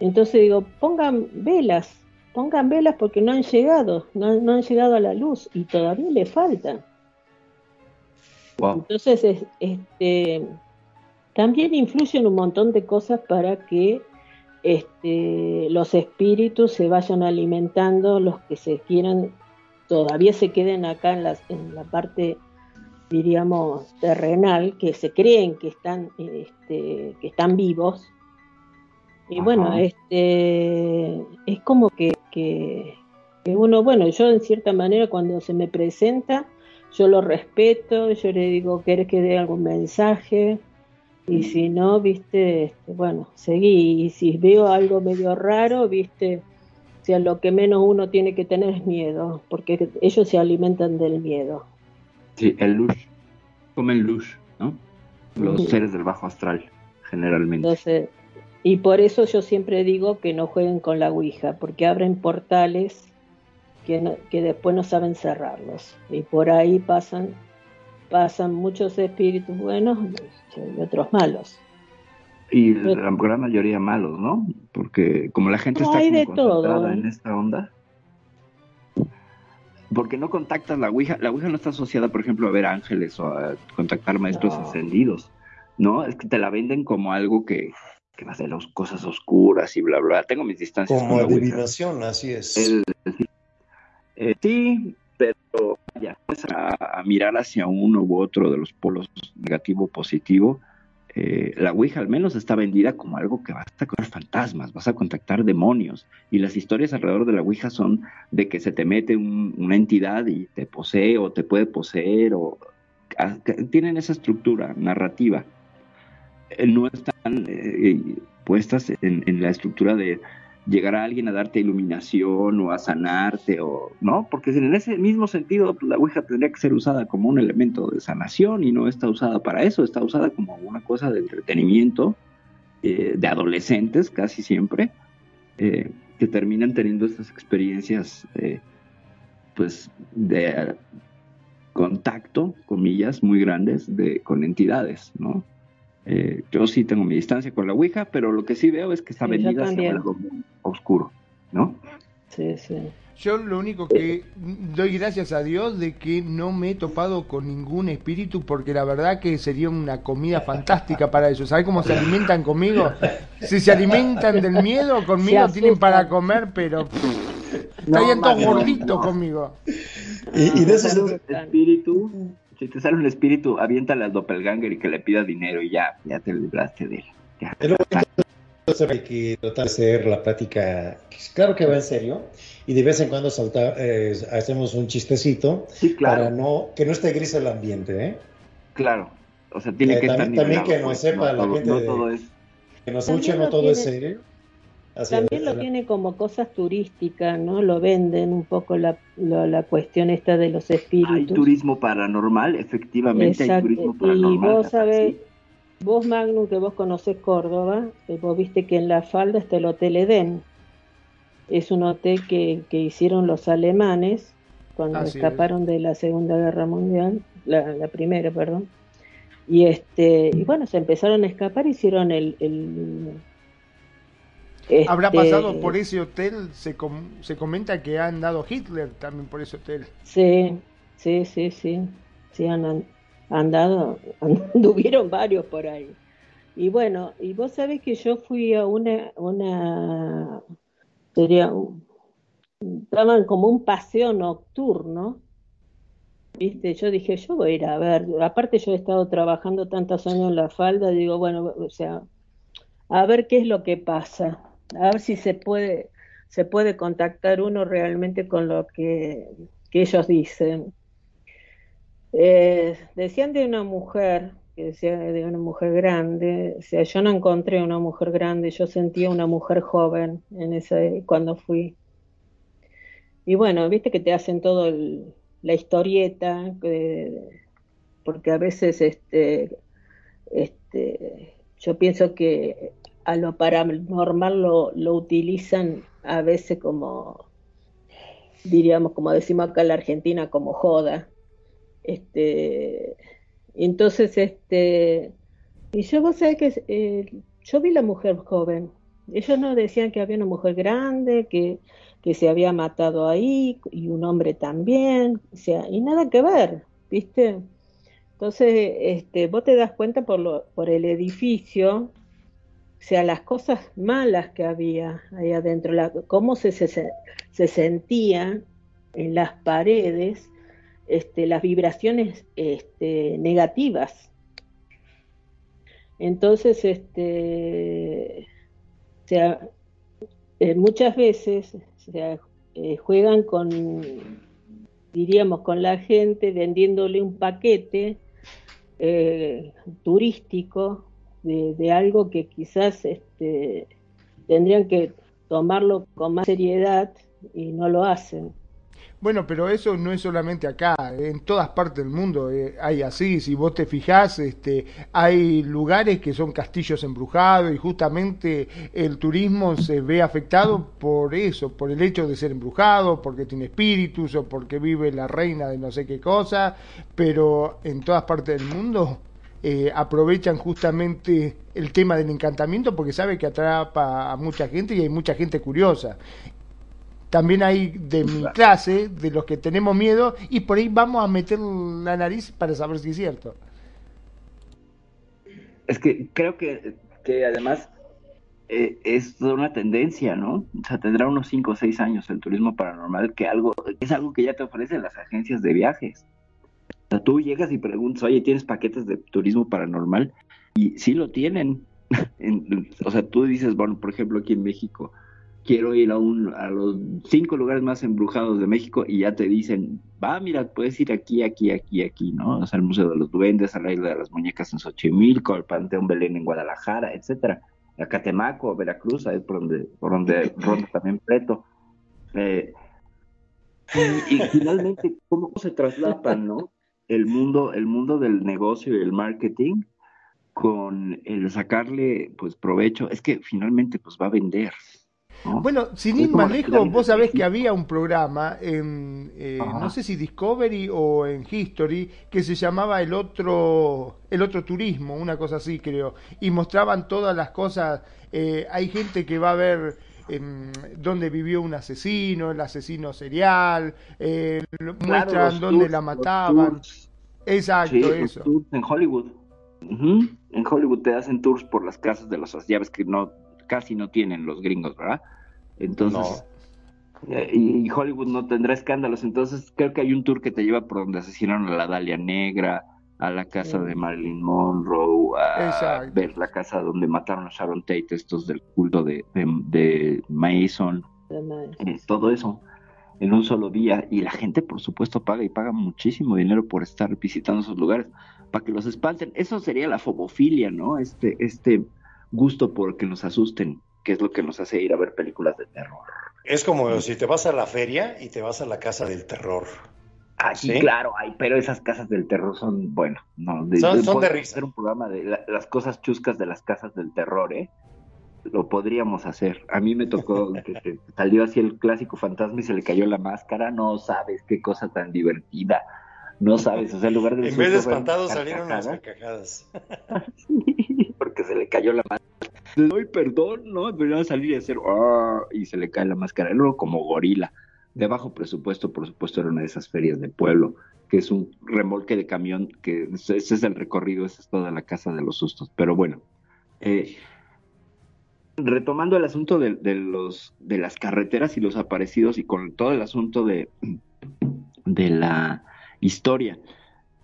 Entonces digo, pongan velas, pongan velas porque no han llegado, no, no han llegado a la luz y todavía le faltan. Entonces, este, también influyen un montón de cosas para que este, los espíritus se vayan alimentando, los que se quieran, todavía se queden acá en, las, en la parte, diríamos, terrenal, que se creen que están, este, que están vivos. Y bueno, este, es como que, que, que uno, bueno, yo en cierta manera cuando se me presenta, yo lo respeto, yo le digo, ¿quieres que dé algún mensaje? Y si no, viste, este, bueno, seguí. Y si veo algo medio raro, viste, o sea, lo que menos uno tiene que tener es miedo, porque ellos se alimentan del miedo. Sí, el luz, comen luz, ¿no? Los seres del bajo astral, generalmente. Entonces, y por eso yo siempre digo que no jueguen con la Ouija, porque abren portales que, que después no saben cerrarlos. Y por ahí pasan pasan muchos espíritus buenos y otros malos. Y la gran mayoría malos, ¿no? Porque como la gente está como concentrada ¿eh? en esta onda, porque no contactas la Ouija, la Ouija no está asociada, por ejemplo, a ver ángeles o a contactar maestros ascendidos, ¿no? Es que te la venden como algo que, que va a ser las cosas oscuras y bla, bla. Tengo mis distancias. Como adivinación, así es. Eh, sí, pero ya a, a, mirar hacia uno u otro de los polos negativo o positivo, eh, la Ouija al menos está vendida como algo que vas a contactar fantasmas, vas a contactar demonios. Y las historias alrededor de la Ouija son de que se te mete un, una entidad y te posee o te puede poseer, o a, tienen esa estructura narrativa. Eh, no están eh, puestas en, en la estructura de llegar a alguien a darte iluminación o a sanarte o no, porque en ese mismo sentido pues, la Ouija tendría que ser usada como un elemento de sanación y no está usada para eso, está usada como una cosa de entretenimiento eh, de adolescentes casi siempre eh, que terminan teniendo estas experiencias eh, pues de contacto, comillas, muy grandes de, con entidades, ¿no? Eh, yo sí tengo mi distancia con la Ouija, pero lo que sí veo es que está sí, vendida hacia algo oscuro, ¿no? Sí, sí. Yo lo único que doy gracias a Dios de que no me he topado con ningún espíritu porque la verdad que sería una comida fantástica para ellos. ¿Sabes cómo se alimentan conmigo? Si se alimentan del miedo, conmigo tienen para comer, pero estarían no, todos gorditos conmigo. Y, y de esos espíritu si te sale un espíritu, aviéntale al doppelganger y que le pida dinero y ya, ya te libraste de él. Ya. Que hay que tratar de hacer la plática, claro que va en serio, y de vez en cuando salta, eh, hacemos un chistecito sí, claro. para no que no esté gris el ambiente, ¿eh? Claro, o sea, tiene Eh, que también, estar también que nivelado, no pues, sepa la todo- gente no de- todo es Que nos escuche, no todo es serio. Así También es, lo tiene como cosas turísticas, ¿no? Lo venden un poco la, la, la cuestión esta de los Hay espíritus. turismo paranormal, efectivamente hay turismo Y paranormal. vos Tata, sabés, sí. vos Magnum, que vos conocés Córdoba, eh, vos viste que en la falda está el Hotel Edén. Es un hotel que, que hicieron los alemanes cuando Así es. escaparon de la Segunda Guerra Mundial, la, la primera, perdón. Y este, y bueno, se empezaron a escapar, hicieron el, el, Habrá Este, pasado por ese hotel, se, com- se comenta que ha andado Hitler también por ese hotel. Sí, sí, sí, sí. Sí, han andado, anduvieron varios por ahí. Y bueno, y vos sabés que yo fui a una, una, sería, daban como un paseo nocturno, ¿viste? Yo dije, yo voy a ir a ver, aparte yo he estado trabajando tantos años en la falda, digo, bueno, o sea, a ver qué es lo que pasa, a ver si se puede, se puede contactar uno realmente con lo que, que ellos dicen. Eh, decían de una mujer, que decía de una mujer grande, o sea, yo no encontré una mujer grande, yo sentía una mujer joven en ese, cuando fui. Y bueno, viste que te hacen todo la historieta, que- porque a veces este, este, yo pienso que a lo paranormal lo, lo utilizan a veces como, diríamos, como decimos acá en la Argentina, como joda. Este, entonces, este, y yo vos sabés que eh, yo vi la mujer joven. Ellos no decían que había una mujer grande, que, que se había matado ahí, y un hombre también, o sea, y nada que ver, ¿viste? Entonces, este, vos te das cuenta por lo, por el edificio, o sea, las cosas malas que había ahí adentro, cómo se, se, se sentía en las paredes, este, las vibraciones este, negativas. Entonces, este, o sea, eh, muchas veces eh, juegan con, diríamos, con la gente vendiéndole un paquete eh, turístico de, algo que quizás este, tendrían que tomarlo con más seriedad y no lo hacen. Bueno, pero eso no es solamente acá, en todas partes del mundo eh, hay así, si vos te fijás, este, hay lugares que son castillos embrujados y justamente el turismo se ve afectado por eso, por el hecho de ser embrujado, porque tiene espíritus o porque vive la reina de no sé qué cosa, pero en todas partes del mundo eh, aprovechan justamente el tema del encantamiento porque sabe que atrapa a mucha gente y hay mucha gente curiosa también hay de mi clase, de los que tenemos miedo, y por ahí vamos a meter la nariz para saber si es cierto. Es que creo que, que además eh, es toda una tendencia, ¿no? O sea, tendrá unos 5 o 6 años el turismo paranormal, que algo es algo que ya te ofrecen las agencias de viajes. O sea, tú llegas y preguntas, oye, ¿tienes paquetes de turismo paranormal? Y sí lo tienen. En- o sea, tú dices, bueno, por ejemplo, aquí en México, quiero ir a, un, a los cinco lugares más embrujados de México y ya te dicen, va, mira, puedes ir aquí, aquí, aquí, aquí, ¿no? O sea, el Museo de los Duendes, a la Isla de las Muñecas en Xochimilco, el Panteón Belén en Guadalajara, etcétera. A Catemaco, Veracruz, ahí es por donde, por donde ronda también Preto. Eh, y, y finalmente, ¿cómo se traslapan, no? El mundo, el mundo del negocio y el marketing con el sacarle, pues, provecho. Es que finalmente, pues, va a vender. ¿no? Bueno, sin ir más lejos, vos sabés que había un programa en, eh, no sé si Discovery o en History, que se llamaba El Otro, el otro Turismo, una cosa así creo, y mostraban todas las cosas, eh, hay gente que va a ver em, dónde vivió un asesino, el asesino serial, eh, Claro, muestran dónde tours, la mataban, exacto, Sí, eso. tours en Hollywood. Ujú. En Hollywood te hacen tours por las casas de los llaves que no casi no tienen los gringos, ¿verdad? Entonces, eh, y Hollywood no tendrá escándalos, entonces creo que hay un tour que te lleva por donde asesinaron a la Dalia Negra, a la casa de Marilyn Monroe, a Exacto. ver la casa donde mataron a Sharon Tate, estos del culto de, de, de Mason, eh, todo eso en un solo día y la gente por supuesto paga y paga muchísimo dinero por estar visitando esos lugares para que los espanten. Eso sería la fobofilia, ¿no? Este, este gusto por que nos asusten, que es lo que nos hace ir a ver películas de terror. Es como si te vas a la feria y te vas a la casa del terror. Ah, sí, ¿Sí? claro, ay, pero esas casas del terror son, bueno, no, de, Son- son de podemos risa. hacer un programa de la- las cosas chuscas de las casas del terror, ¿eh? Lo podríamos hacer. A mí me tocó que, que salió así el clásico fantasma y se le cayó la máscara. No sabes qué cosa tan divertida. No sabes, o sea, en lugar de En vez de espantados salieron las carcajadas, carcajadas. porque se le cayó la máscara. le doy perdón, ¿no? Pero a salir y hacer, "Ah", y se le cae la máscara, luego como gorila. De bajo presupuesto, por supuesto, era una de esas ferias de pueblo, que es un remolque de camión, que ese es el recorrido, esa es toda la casa de los sustos. Pero bueno, eh, retomando el asunto de, las carreteras y los aparecidos y con todo el asunto de, la historia.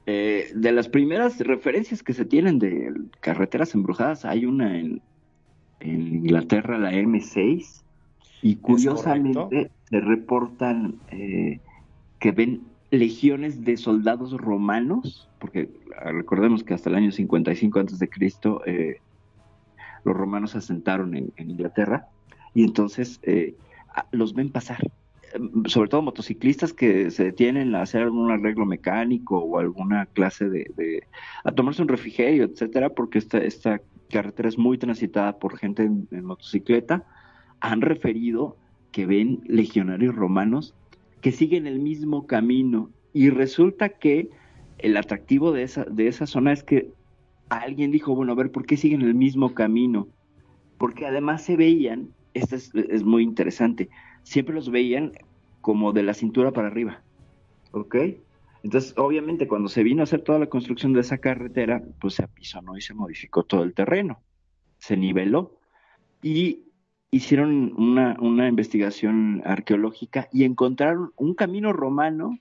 eh, de las primeras referencias que se tienen de carreteras embrujadas, hay una en Inglaterra, la M6, y curiosamente se reportan eh, que ven legiones de soldados romanos, porque ah, recordemos que hasta el año 55 antes de Cristo eh, los romanos se asentaron en, en Inglaterra y entonces eh, los ven pasar, Em, sobre todo motociclistas que se detienen a hacer algún arreglo mecánico o alguna clase de, de- a tomarse un refrigerio, etcétera, porque esta, esta carretera es muy transitada por gente en, en motocicleta, han referido que ven legionarios romanos que siguen el mismo camino y resulta que el atractivo de esa, de esa zona es que alguien dijo, bueno, a ver, ¿por qué siguen el mismo camino? Porque además se veían, esto es, es muy interesante, siempre los veían como de la cintura para arriba, ¿ok? Entonces, obviamente, cuando se vino a hacer toda la construcción de esa carretera, pues se apisonó y se modificó todo el terreno, se niveló y hicieron una, una investigación arqueológica y encontraron un camino romano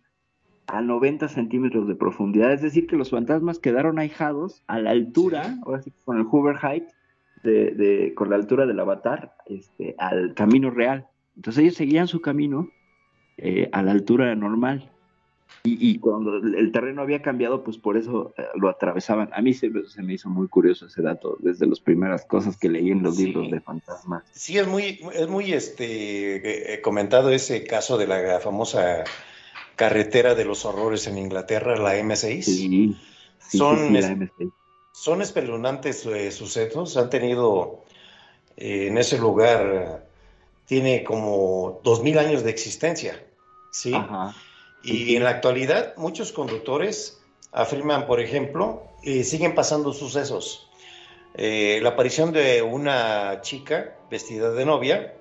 a 90 centímetros de profundidad, es decir, que los fantasmas quedaron ahijados a la altura, ahora sí, con el Hoover Height, de, de- con la altura del avatar, este, al camino real. Entonces ellos seguían su camino eh, a la altura normal. Y, y cuando el terreno había cambiado, pues por eso eh, lo atravesaban. A mí se, me- se me hizo muy curioso ese dato, desde las primeras cosas que leí en los Sí. libros de fantasmas. Sí, es muy, es muy este, eh, comentado ese caso de la famosa carretera de los horrores en Inglaterra, la M6. Sí, sí, Son, la MC. son espeluznantes eh, sucesos. Han tenido eh, en ese lugar, eh, tiene como dos mil años de existencia. ¿sí? Ajá. Y en la actualidad, muchos conductores afirman, por ejemplo, eh, siguen pasando sucesos. Eh, la aparición de una chica vestida de novia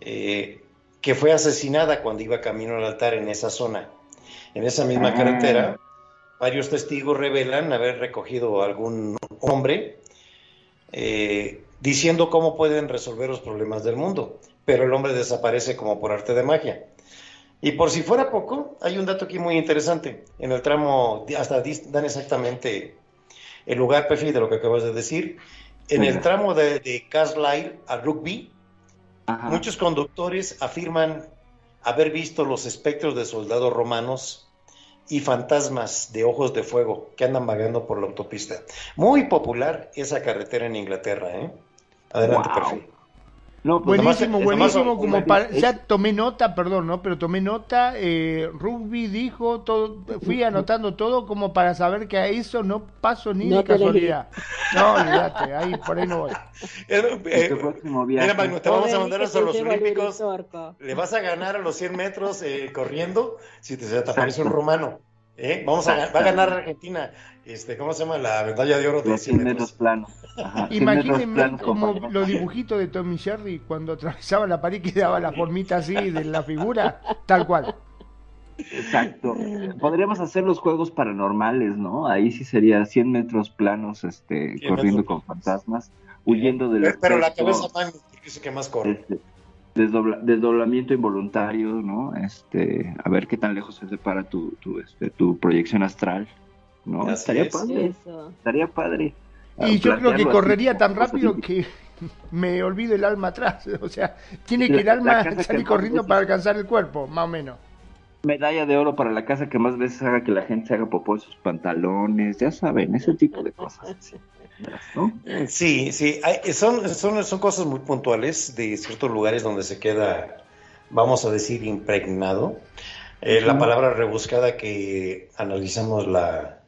eh, que fue asesinada cuando iba camino al altar en esa zona. En esa misma Ah. carretera, varios testigos revelan haber recogido a algún hombre diciendo cómo pueden resolver los problemas del mundo, pero el hombre desaparece como por arte de magia. Y por si fuera poco, hay un dato aquí muy interesante. En el tramo, hasta dan exactamente el lugar, Pefi, de lo que acabas de decir. En el tramo de, de a Rugby, Ajá. muchos conductores afirman haber visto los espectros de soldados romanos y fantasmas de ojos de fuego que andan vagando por la autopista. Muy popular esa carretera en Inglaterra, ¿eh? Adelante, Wow. Pefi. No, pues Buenísimo, nomás- buenísimo, como para, ya tomé nota, perdón, ¿no? Pero tomé nota, eh, Rugby dijo, todo, fui anotando todo como para saber que a eso no paso ni No de casualidad. No, olvídate, ahí por ahí no voy. Eh, eh, Este mira, Magno, te vamos a mandar hasta Te los Olímpicos. Le vas a ganar a los 100 metros eh, corriendo si te, se te aparece un romano. ¿Eh? Vamos a, va a ganar Argentina. Este, ¿Cómo se llama? La medalla de oro de los 100 100 metros metros. planos. Ajá, 100 metros Imagínense planos, como compañero. los dibujitos de Tommy Jerry cuando atravesaba la pared y quedaba la formita así de la figura, tal cual. Exacto. Podríamos hacer los juegos paranormales, ¿no? Ahí sí sería 100 metros planos, este, 100 corriendo metros con fantasmas, huyendo del Pero, pero la cabeza Magno dice que más corre. este, desdobla- desdoblamiento involuntario, ¿no? Este, a ver qué tan lejos se separa tu, tu, este, tu proyección astral, ¿no? Así estaría es. padre, Eso. estaría padre. Y yo creo que así correría tan rápido así. que me olvido el alma atrás. O sea, tiene que La- el alma salir corriendo veces- para alcanzar el cuerpo, más o menos. Medalla de oro para la casa que más veces haga que la gente se haga popó en sus pantalones, ya saben, ese tipo de cosas. Sí, sí, hay- son, son, son cosas muy puntuales de ciertos lugares donde se queda, vamos a decir, impregnado. Eh, La palabra rebuscada que analizamos la,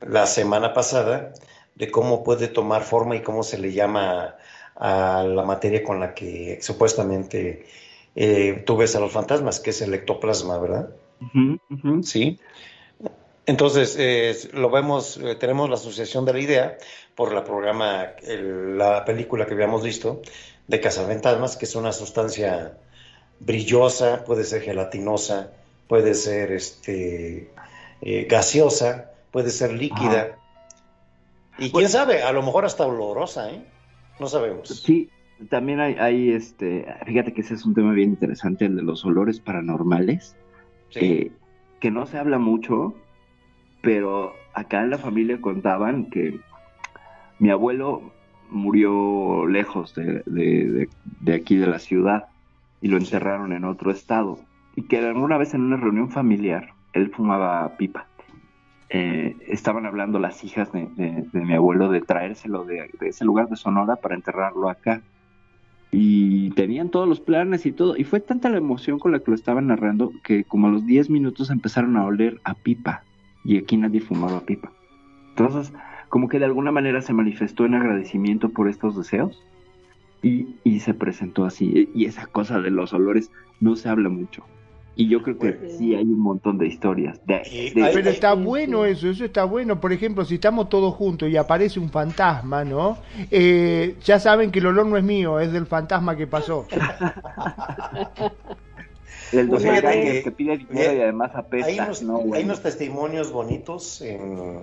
la semana pasada, de cómo puede tomar forma y cómo se le llama a la materia con la que supuestamente eh, tú ves a los fantasmas, que es el ectoplasma, ¿verdad? Ujú. Sí. Entonces, eh, lo vemos, eh, tenemos la asociación de la idea por la programa, el- la película que habíamos visto de Cazafantasmas, que es una sustancia brillosa, puede ser gelatinosa, puede ser este, eh, gaseosa, puede ser líquida. Y quién sabe, a lo mejor hasta olorosa, ¿eh? No sabemos. Sí, también hay, hay este, fíjate que ese es un tema bien interesante, el de los olores paranormales, Sí. eh, que no se habla mucho, pero acá en la familia contaban que mi abuelo murió lejos de, aquí de la ciudad y lo enterraron en otro estado. Y que alguna vez en una reunión familiar, él fumaba pipa. Eh, estaban hablando las hijas de, mi abuelo de traérselo de, de ese lugar de Sonora para enterrarlo acá. Y tenían todos los planes y todo. Y fue tanta la emoción con la que lo estaban narrando que como a los 10 minutos empezaron a oler a pipa. Y aquí nadie fumaba pipa. Entonces, como que de alguna manera se manifestó en agradecimiento por estos deseos. Y, y se presentó así. Y esa cosa de los olores no se habla mucho. Y yo creo que Pues, sí hay un montón de historias. De, Y de- hay- Pero está bueno eso, eso está bueno. Por ejemplo, si estamos todos juntos y aparece un fantasma, ¿no? Eh, ya saben que el olor no es mío, es del fantasma que pasó. el Pues fíjate que, que- pide dinero y además apesta. hay unos, ¿no, hay güey? unos testimonios bonitos en,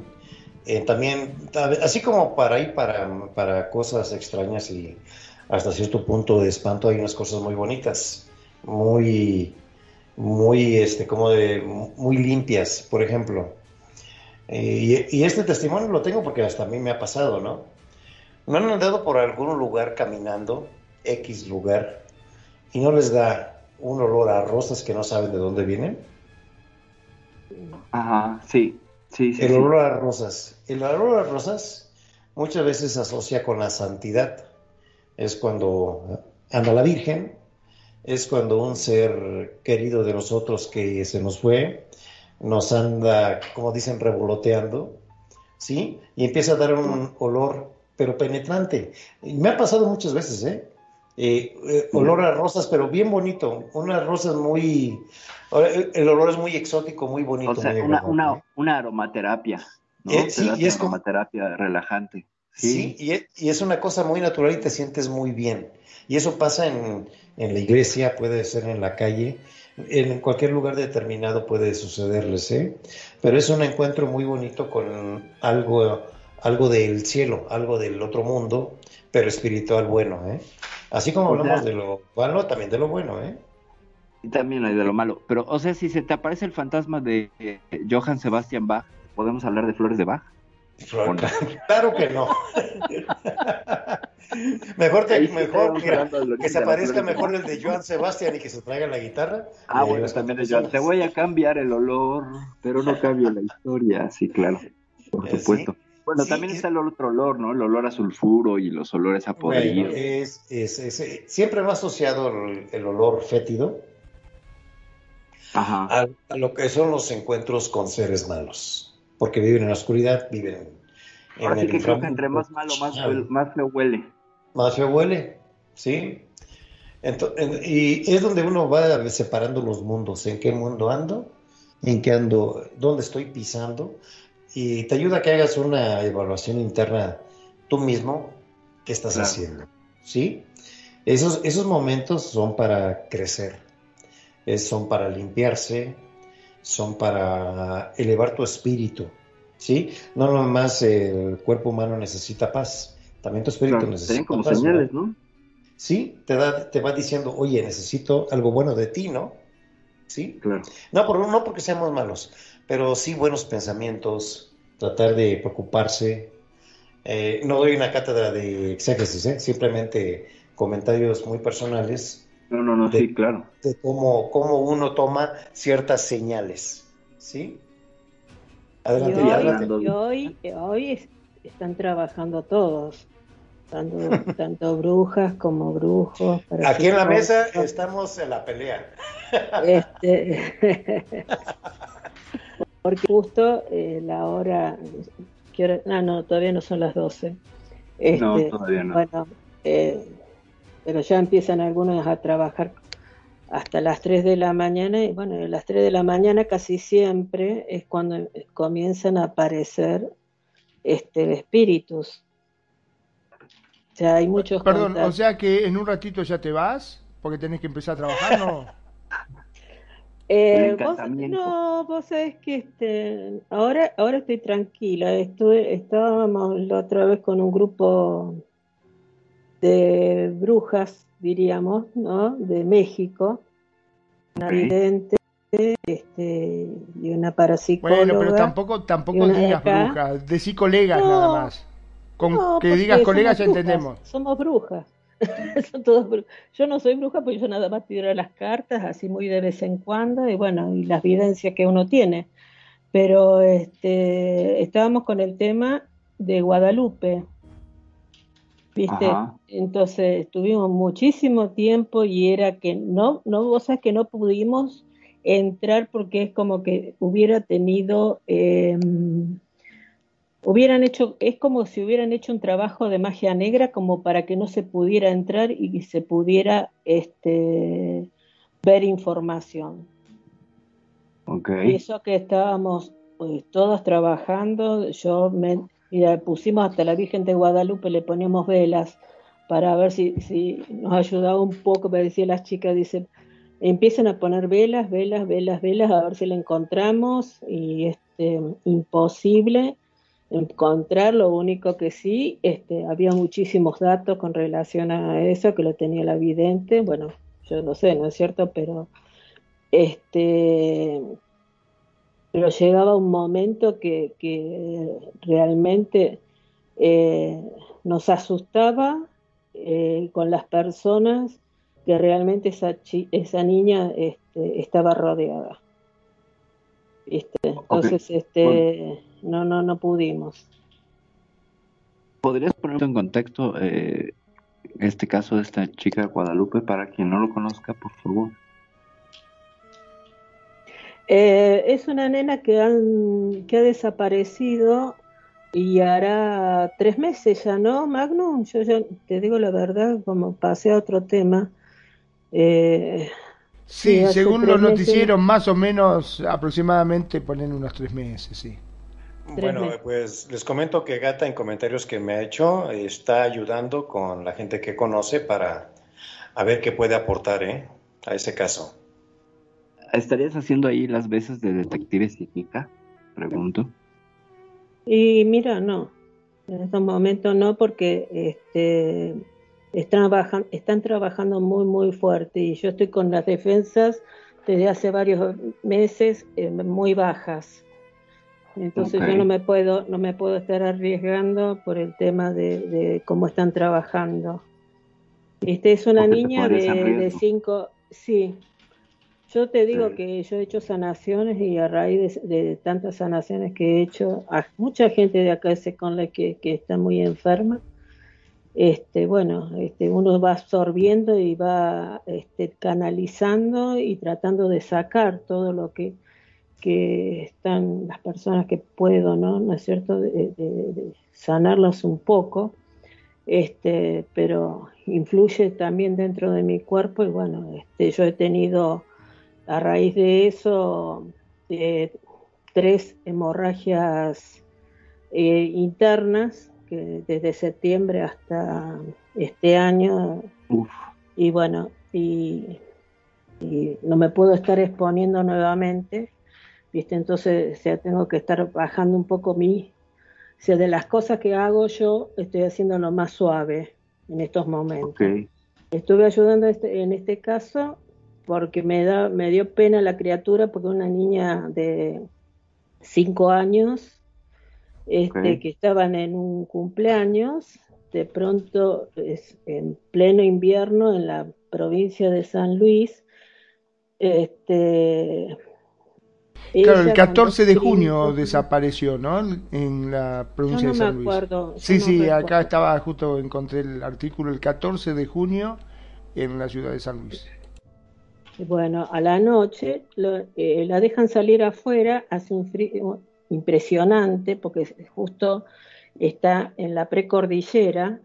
en también, así como para ir para, para cosas extrañas y hasta cierto punto de espanto, hay unas cosas muy bonitas, muy, muy, este, como de, muy limpias, por ejemplo. Eh, y, y este testimonio lo tengo porque hasta a mí me ha pasado, ¿no? ¿No han andado por algún lugar caminando, X lugar, y no les da un olor a rosas que no saben de dónde vienen? Ajá, sí, sí, sí. El olor a rosas. El olor a rosas muchas veces se asocia con la santidad. Es cuando anda la Virgen, es cuando un ser querido de nosotros que se nos fue nos anda, como dicen, revoloteando, ¿sí? Y empieza a dar un olor, pero penetrante. Y me ha pasado muchas veces, ¿eh? Eh, eh, olor a rosas, pero bien bonito. Unas rosas muy... El el olor es muy exótico, muy bonito. O sea, muy una, una, una aromaterapia, ¿no? Eh, sí, y es como- aromaterapia relajante. Sí, y es, y es una cosa muy natural y te sientes muy bien. Y eso pasa en, en la iglesia, puede ser en la calle, en cualquier lugar determinado puede sucederles, ¿eh? Pero es un encuentro muy bonito con algo, algo del cielo, algo del otro mundo, pero espiritual bueno, ¿eh? Así como O hablamos sea- de lo malo, también de lo bueno, ¿eh? Y también hay de lo malo. Pero, o sea, si se te aparece el fantasma de eh, Johann Sebastian Bach, ¿podemos hablar de flores de Bach? ¿O no? Claro que no. mejor sí mejor que se aparezca mejor el de Joan Sebastián y que se traiga la guitarra. Ah, y bueno, también de. Johann. Te voy a cambiar el olor, pero no cambio la historia. Sí, claro, por Eh, supuesto. Bueno, Sí, también está el otro olor, ¿no? El olor a sulfuro y los olores a Bueno, podrido. es, es- es- siempre va asociado el, el olor fétido Ajá. a, a lo que son los encuentros con seres malos, porque viven en la oscuridad, viven en Ahora sí el que creo que entre más malo, más, huele- más feo huele. más feo huele, ¿sí? Ento- en- y es donde uno va separando los mundos, en qué mundo ando, en qué ando, dónde estoy pisando, y te ayuda a que hagas una evaluación interna tú mismo, qué estás Claro. haciendo, ¿sí? Esos, esos momentos son para crecer, es- son para limpiarse, son para elevar tu espíritu, ¿sí? No nomás el cuerpo humano necesita paz, también tu espíritu Claro, necesita como paz, señales, ¿no? Sí, te, da, te va diciendo, oye, necesito algo bueno de ti, ¿no? Sí. Claro. No, por, no porque seamos malos, pero sí buenos pensamientos, tratar de preocuparse. Eh, no doy una cátedra de exégesis, ¿eh? simplemente comentarios muy personales No, no, no, De- sí, claro. de cómo, cómo uno toma ciertas señales. ¿Sí? Y Adelante, hoy, adelante. y hoy, hoy es- están trabajando todos, tanto, tanto brujas como brujos. para Aquí en la mesa estamos en la pelea. Este, porque justo eh, la hora, ¿qué hora? Ah, no, todavía no son las 12. No, Este, todavía no. Bueno, eh, pero ya empiezan algunos a trabajar hasta las 3 de la mañana, y bueno, a las 3 de la mañana casi siempre es cuando comienzan a aparecer este, espíritus. O sea, hay muchos Perdón, o sea que en un ratito ya te vas, porque tenés que empezar a trabajar, ¿no? Eh, vos, no, vos sabés que este, ahora, ahora estoy tranquila. Estuve, estábamos la otra vez con un grupo de brujas, diríamos, ¿no? De México, una vidente este, y una parapsicóloga. Bueno, pero tampoco, tampoco digas brujas, decí colegas nada más. Con que digas colegas ya entendemos. Somos brujas. Yo no soy bruja porque yo nada más tiro las cartas así muy de vez en cuando y bueno, y las vivencias que uno tiene. Pero este, estábamos con el tema de Guadalupe, ¿viste? Entonces tuvimos muchísimo tiempo y era que no, no, vos sabes que no pudimos entrar porque es como que hubiera tenido... Eh, hubieran hecho, es como si hubieran hecho un trabajo de magia negra como para que no se pudiera entrar y se pudiera este, ver información. Okay. Y eso que estábamos pues, todos trabajando, yo me mira, pusimos hasta la Virgen de Guadalupe, le poníamos velas para ver si, si nos ayudaba un poco, me decía las chicas, dice, empiezan a poner velas, velas, velas, velas, a ver si la encontramos, y este, imposible encontrar, lo único que sí, este, había muchísimos datos con relación a eso, que lo tenía la vidente, bueno, yo no sé, ¿no es cierto? Pero, este, pero llegaba un momento que, que realmente eh, nos asustaba eh, con las personas que realmente esa, esa niña este, estaba rodeada. Entonces, este, no, no, no pudimos. ¿Podrías poner en contexto eh, este caso de esta chica Guadalupe para quien no lo conozca, por favor? Eh, es una nena que, han, que ha desaparecido y hará tres meses ya, ¿no, Magnum? Yo ya te digo la verdad, como pasé a otro tema. Eh, sí, según los noticieros, más o menos aproximadamente ponen unos tres meses, sí. Bueno, pues les comento que Gata en comentarios que me ha hecho está ayudando con la gente que conoce para a ver qué puede aportar ¿eh? a ese caso. ¿Estarías haciendo ahí las veces de detective psíquica? Pregunto. Y mira, no. En estos momentos no, porque este, están, están trabajando muy, muy fuerte y yo estoy con las defensas desde hace varios meses eh, muy bajas. Entonces yo no me puedo, no me puedo estar arriesgando por el tema de, cómo están trabajando. Este es una niña de, cinco, sí. Yo te digo que yo he hecho sanaciones y a raíz de, tantas sanaciones que he hecho, a mucha gente de acá se con la que, que está muy enferma. Este, bueno, este, uno va absorbiendo y va este, canalizando y tratando de sacar todo lo que, que están las personas que puedo, ¿no? ¿No es cierto? De, de, sanarlas un poco, este, pero influye también dentro de mi cuerpo y bueno, este, yo he tenido a raíz de eso eh, tres hemorragias eh, internas que desde septiembre hasta este año y bueno y, y no me puedo estar exponiendo nuevamente ¿viste? Entonces, o sea, tengo que estar bajando un poco mi, o sea, de las cosas que hago yo, estoy haciendo lo más suave en estos momentos. Estuve ayudando este, en este caso porque me, da, me dio pena la criatura porque una niña de cinco años este, que estaban en un cumpleaños, de pronto es, en pleno invierno en la provincia de San Luis, este, Claro, el 14 de junio desapareció, ¿no? En la provincia de San Luis. Acuerdo, sí, sí, acá estaba justo, encontré el artículo, el 14 de junio en la ciudad de San Luis. Bueno, a la noche eh, la dejan salir afuera, hace un frío impresionante porque justo está en la precordillera.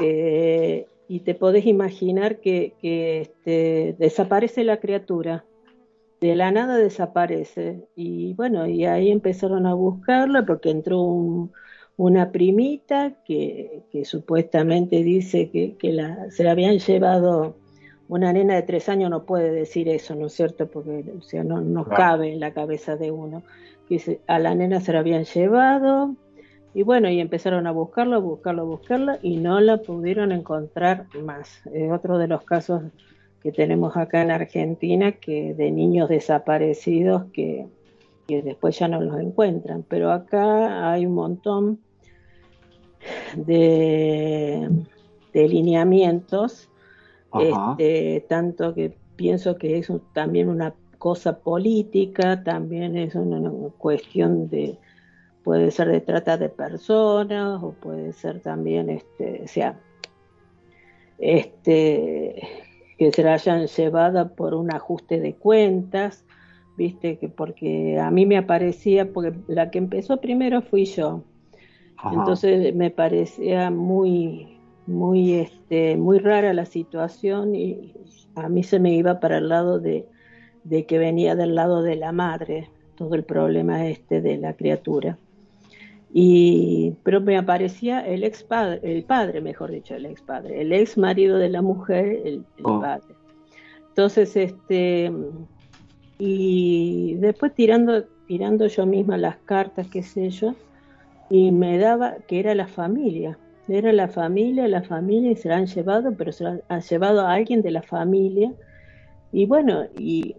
Eh, y te podés imaginar que, que este, desaparece la criatura, de la nada desaparece. Y bueno, y ahí empezaron a buscarla porque entró un, una primita que, que supuestamente dice que, que la, se la habían llevado, una nena de tres años no puede decir eso, ¿no es cierto? Porque o sea, no, no Claro. cabe en la cabeza de uno. Que se- a la nena se la habían llevado y bueno, y empezaron a buscarla, buscarla, buscarla y no la pudieron encontrar más. Es otro de los casos que tenemos acá en Argentina que de niños desaparecidos que, que después ya no los encuentran. Pero acá hay un montón de, de lineamientos, este, tanto que pienso que es un- también una cosa política, también es una, una cuestión de, puede ser de trata de personas o puede ser también, este, o sea, este, que se la hayan llevado por un ajuste de cuentas, viste, que porque a mí me aparecía, porque la que empezó primero fui yo, Ajá. entonces me parecía muy, muy, este, muy rara la situación y a mí se me iba para el lado de, de que venía del lado de la madre, todo el problema este de la criatura. Y, pero me aparecía el ex padre, el padre, mejor dicho, el ex padre, el ex marido de la mujer, el, el Oh. padre. Entonces, este, y después tirando, tirando yo misma las cartas, qué sé yo, y me daba que era la familia, era la familia, la familia, y se la han llevado, pero se la han llevado a alguien de la familia. Y bueno, y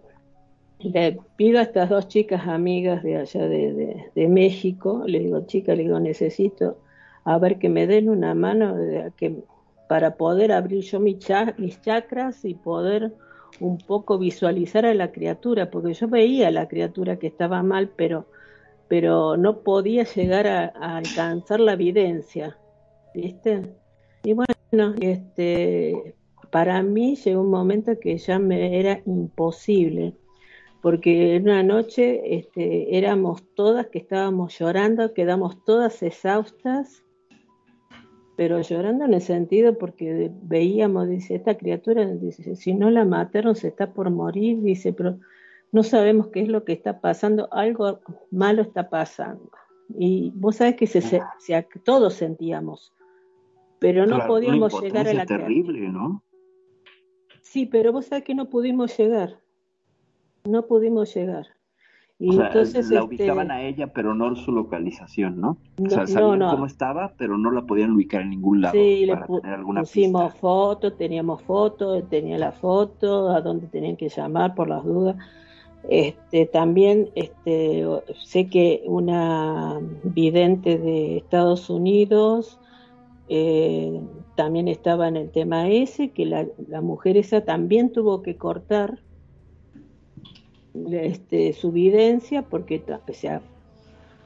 le pido a estas dos chicas amigas de allá de, de- de México, le digo, chica, le digo, necesito a ver que me den una mano de- que, para poder abrir yo mi cha- mis chakras y poder un poco visualizar a la criatura, porque yo veía a la criatura que estaba mal, pero, pero no podía llegar a, a alcanzar la evidencia, ¿viste? Y bueno, este, para mí llegó un momento que ya me era imposible, porque en una noche este, éramos todas que estábamos llorando, quedamos todas exhaustas, pero llorando en el sentido porque veíamos, dice, esta criatura, dice, si no la mataron se está por morir, dice, pero no sabemos qué es lo que está pasando, algo malo está pasando. Y vos sabés que se, se- se- todos sentíamos, pero no Claro, podíamos llegar a la criatura. terrible, ¿no? Sí, pero vos sabés que no pudimos llegar, no pudimos llegar. Y O sea, entonces, la este, ubicaban a ella, pero no su localización, ¿no? O sea, sabían no. cómo estaba, pero no la podían ubicar en ningún lado Sí, le para pu- tener alguna pusimos fotos, teníamos fotos, tenía la foto, a dónde tenían que llamar por las dudas. Este, también este, sé que una vidente de Estados Unidos eh, también estaba en el tema ese, que la, la mujer esa también tuvo que cortar este, su videncia porque o sea,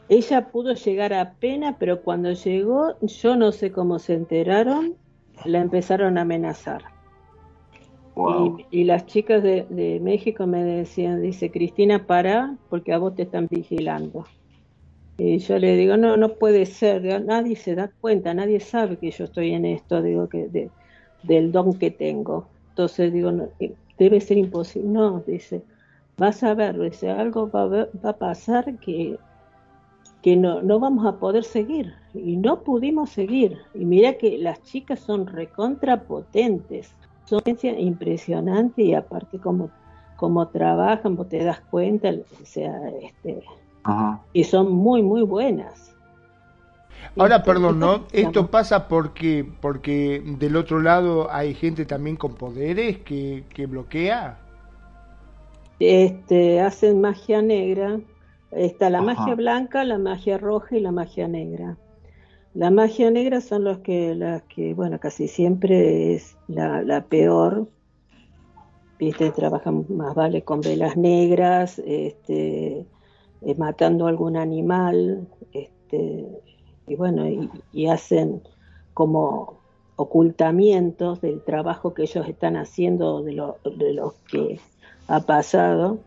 ella pudo llegar apenas, pero cuando llegó, yo no sé cómo se enteraron, la empezaron a amenazar. Wow. Y, y las chicas de, de México me decían, dice, Cristina, para, porque a vos te están vigilando. Y yo le digo, no, no puede ser, nadie se da cuenta, nadie sabe que yo estoy en esto, digo, que de- del don que tengo. Entonces digo, no, eh, debe ser imposible. No, dice, vas a ver, dice, algo va a, ver- va a pasar que, que no, no vamos a poder seguir. Y no pudimos seguir. Y mira que las chicas son recontra potentes, son impresionante y aparte como, como trabajan, vos te das cuenta, o sea, este, Ajá. y son muy, muy buenas. Ahora, Este, perdón, ¿no? Esto pasa porque, porque del otro lado hay gente también con poderes que, que bloquea. Este, hacen magia negra. Está la Ajá. magia blanca, la magia roja y la magia negra. La magia negra son los que, las que, bueno, casi siempre es la, la peor. Viste, trabajan más vale con velas negras, este, eh, matando algún animal, este, y bueno, y, y hacen como ocultamientos del trabajo que ellos están haciendo, de lo, de lo que ha pasado.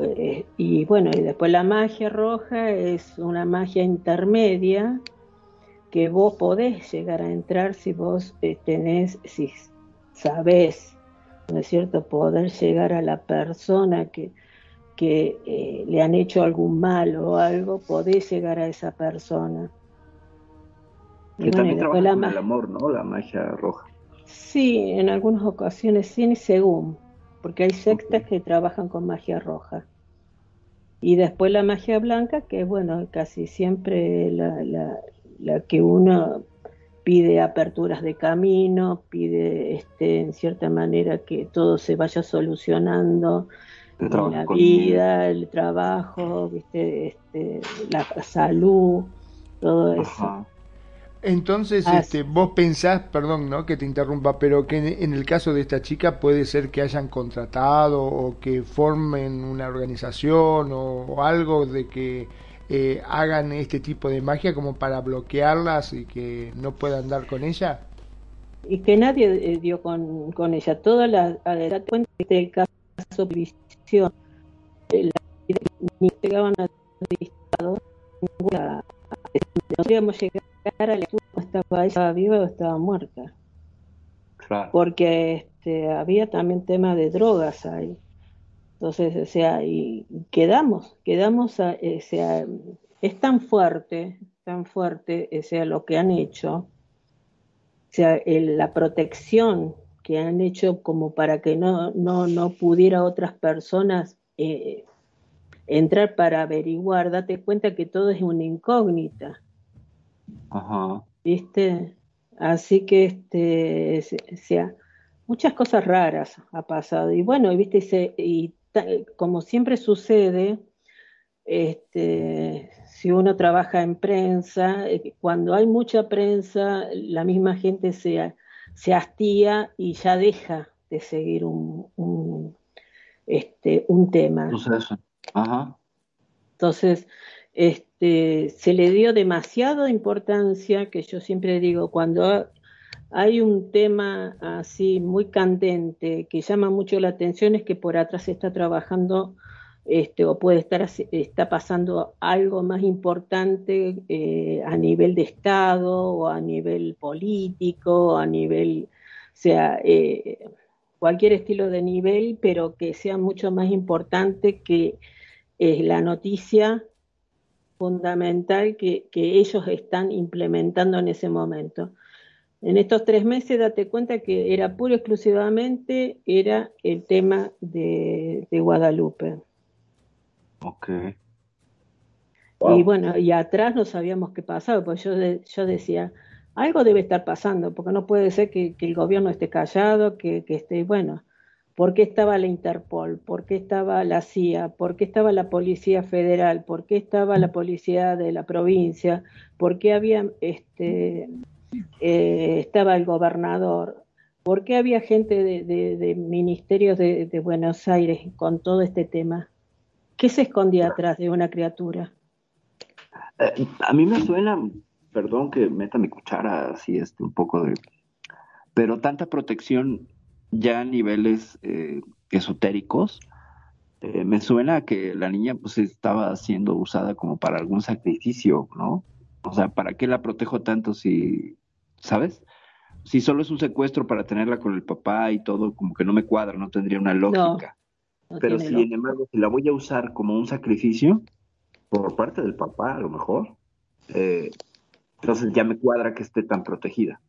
Eh, y bueno, y después la magia roja es una magia intermedia que vos podés llegar a entrar si vos eh, tenés, si sabés, ¿no es cierto?, poder llegar a la persona que, que eh, le han hecho algún mal o algo, podés llegar a esa persona. Que también trabaja con el amor, ¿no? La magia roja. Sí, en algunas ocasiones sí, según, porque hay sectas que trabajan con magia roja. Y después la magia blanca, que es, bueno, casi siempre la, la, la que uno pide aperturas de camino, pide este, en cierta manera que todo se vaya solucionando, la vida, el trabajo, ¿viste? Este, la salud, todo eso. Entonces, este, vos pensás, perdón, ¿no? Que te interrumpa, pero que en, el caso de esta chica puede ser que hayan contratado o que formen una organización o, algo de que eh, hagan este tipo de magia como para bloquearlas y que no puedan dar con ella. Y que nadie eh, dio con, con ella. Toda la, la cuenta del caso de visión, ni llegaban a Estado, ninguna, no podíamos llegar estaba, estaba viva o estaba muerta. Porque este, había también tema de drogas ahí. Entonces, o sea, y quedamos, quedamos, a, o sea, es tan fuerte, tan fuerte, o sea, lo que han hecho, o sea, la protección que han hecho como para que no, no, no pudiera otras personas eh, entrar para averiguar, date cuenta que todo es una incógnita. Ajá. ¿Viste? Así que, este, sea, muchas cosas raras ha pasado. Y bueno, ¿viste? Y, como siempre sucede, este, si uno trabaja en prensa, eh, cuando hay mucha prensa, la misma gente se, se hastía y ya deja de seguir un, un, este, un tema. Ajá. Entonces, este, se le dio demasiada importancia, que yo siempre digo, cuando hay un tema así muy candente que llama mucho la atención es que por atrás está trabajando este, o puede estar está pasando algo más importante eh, a nivel de Estado o a nivel político, a nivel, o sea, eh, cualquier estilo de nivel, pero que sea mucho más importante que eh, la noticia fundamental que, ellos están implementando en ese momento. En estos tres meses, date cuenta que era puro exclusivamente era el tema de, Guadalupe. Ok. Y bueno, y atrás no sabíamos qué pasaba, pues yo, yo decía, algo debe estar pasando, porque no puede ser que, el gobierno esté callado, que, que esté, bueno, ¿Por qué estaba la Interpol? ¿Por qué estaba la CIA? ¿Por qué estaba la Policía Federal? ¿Por qué estaba la Policía de la provincia? ¿Por qué había, este, eh, estaba el gobernador? ¿Por qué había gente de, ministerios de, Buenos Aires con todo este tema? ¿Qué se escondía atrás de una criatura? Eh, a mí me suena, perdón que meta mi cuchara así, este, un poco de... Pero tanta protección ya a niveles eh, esotéricos, eh, me suena que la niña pues estaba siendo usada como para algún sacrificio, ¿no? O sea, ¿para qué la protejo tanto si, ¿sabes? Si solo es un secuestro para tenerla con el papá y todo, como que no me cuadra, no tendría una lógica. Pero sin embargo, si la voy a usar como un sacrificio, por parte del papá a lo mejor, eh, entonces ya me cuadra que esté tan protegida.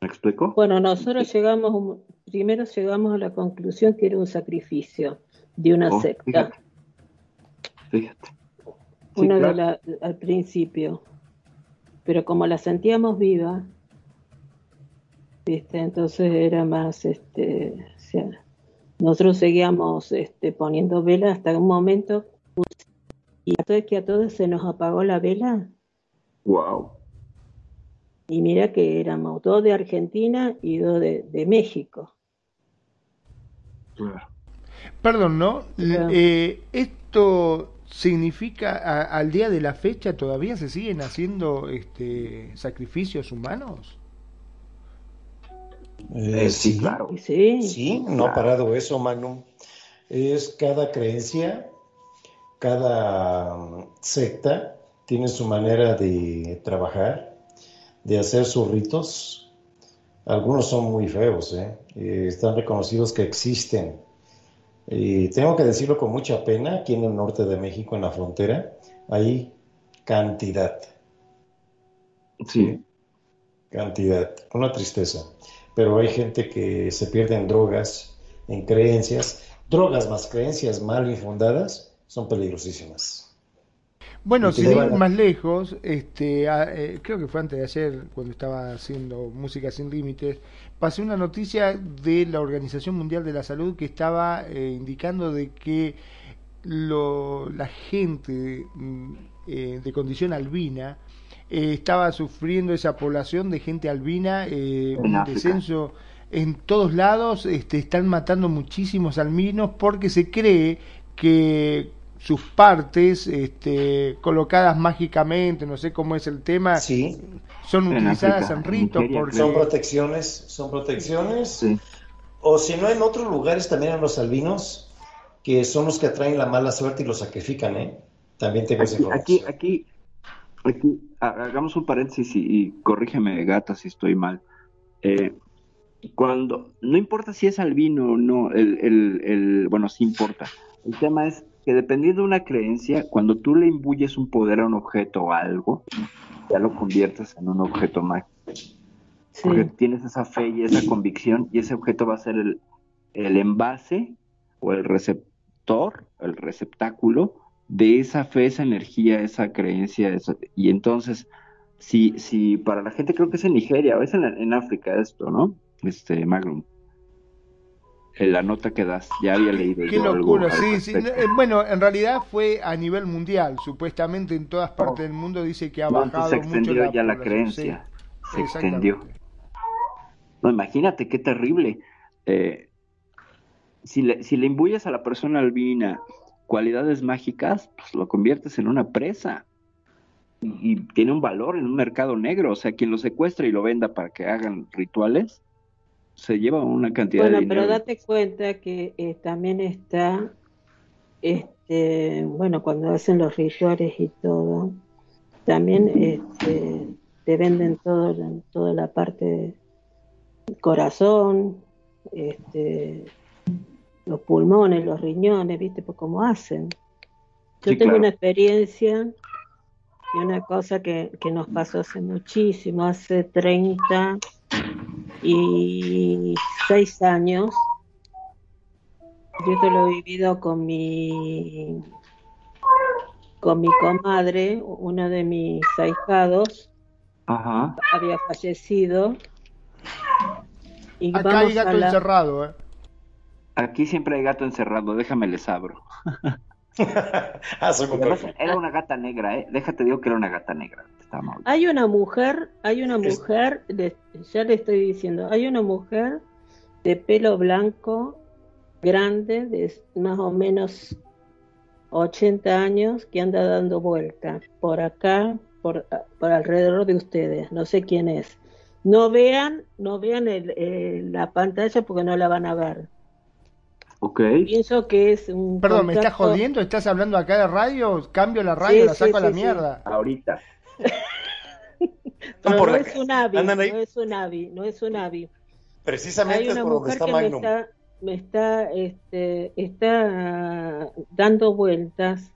¿Me explico? Bueno, nosotros llegamos, primero llegamos a la conclusión que era un sacrificio de una oh, secta. Fíjate. una de la, al principio. Pero como la sentíamos viva, ¿viste? entonces era más, este, o sea, nosotros seguíamos este, poniendo vela hasta un momento y que a todos se nos apagó la vela. Wow. Y mira que éramos dos de Argentina y dos de, México. Perdón, ¿no? Eh, ¿Esto significa al día de la fecha todavía se siguen haciendo este, sacrificios humanos? Eh, sí, claro. Sí, sí no ha parado eso, Manu. Es cada creencia, cada secta tiene su manera de trabajar de hacer sus ritos. Algunos son muy feos, ¿eh? están reconocidos que existen. Y tengo que decirlo con mucha pena, aquí en el norte de México, en la frontera, hay cantidad. Sí. Cantidad. Una tristeza. Pero hay gente que se pierde en drogas, en creencias. Drogas más creencias mal infundadas son peligrosísimas. Bueno, sin ir más lejos, este, eh, creo que fue antes de ayer, cuando estaba haciendo Música Sin Límites, pasé una noticia de la Organización Mundial de la Salud que estaba eh, indicando de que lo, la gente mm, eh, de condición albina estaba sufriendo esa población de gente albina, un descenso en todos lados, este, están matando muchísimos albinos porque se cree que sus partes este, colocadas mágicamente, no sé cómo es el tema, sí. son utilizadas en, ritos. Son protecciones, son protecciones. O si no, en otros lugares también en los albinos, que son los que atraen la mala suerte y los sacrifican, ¿eh? También tengo aquí, aquí, aquí, aquí, hagamos un paréntesis y, corrígeme, gata, si estoy mal. Eh, cuando, no importa si es albino o no, el, el, el, bueno, sí importa. El tema es que dependiendo de una creencia, cuando tú le imbuyes un poder a un objeto o algo, ya lo conviertes en un objeto mágico. Porque tienes esa fe y esa convicción y ese objeto va a ser el, el envase o el receptor, el receptáculo de esa fe, esa energía, esa creencia. y entonces, si, si para la gente creo que es en Nigeria o es en, en África esto, ¿no? Este Magnum la nota que das. Ya había leído. Qué locura, sí, sí. Eh, bueno, en realidad fue a nivel mundial. Supuestamente en todas partes del mundo dice que ha bajado se extendió mucho ya la creencia. se extendió. No, imagínate qué terrible. Eh, si, le, si le imbuyes a la persona albina cualidades mágicas, pues lo conviertes en una presa. Y, y tiene un valor en un mercado negro. O sea, quien lo secuestra y lo venda para que hagan rituales, se lleva una cantidad de dinero. pero date cuenta que eh, también está, este, bueno, cuando hacen los rituales y todo, también este, te venden todo, toda la parte del corazón, este, los pulmones, los riñones, ¿viste? Pues cómo hacen. Yo tengo una experiencia y una cosa que, que nos pasó hace muchísimo, hace 30 y seis años. Yo esto lo he vivido con mi con mi comadre, uno de mis ahijados había fallecido. Y Acá hay gato encerrado, ¿eh? Aquí siempre hay gato encerrado, déjame les abro. Ah, era una gata negra, ¿eh? Déjate digo que era una gata negra. Hay una mujer, hay una mujer, ya le estoy diciendo, hay una mujer de pelo blanco, grande, de más o menos 80 años, que anda dando vueltas por acá, por, por alrededor de ustedes. No sé quién es. No vean, no vean la pantalla porque no la van a ver. Ok. Pienso que es un. Perdón, ¿me estás jodiendo? ¿Estás hablando acá de radio? Cambio la radio, la saco a la mierda. Ahorita. No, es un avi, no es un avi, no es un avi. Precisamente Hay una mujer que me está, me está, este, está dando vueltas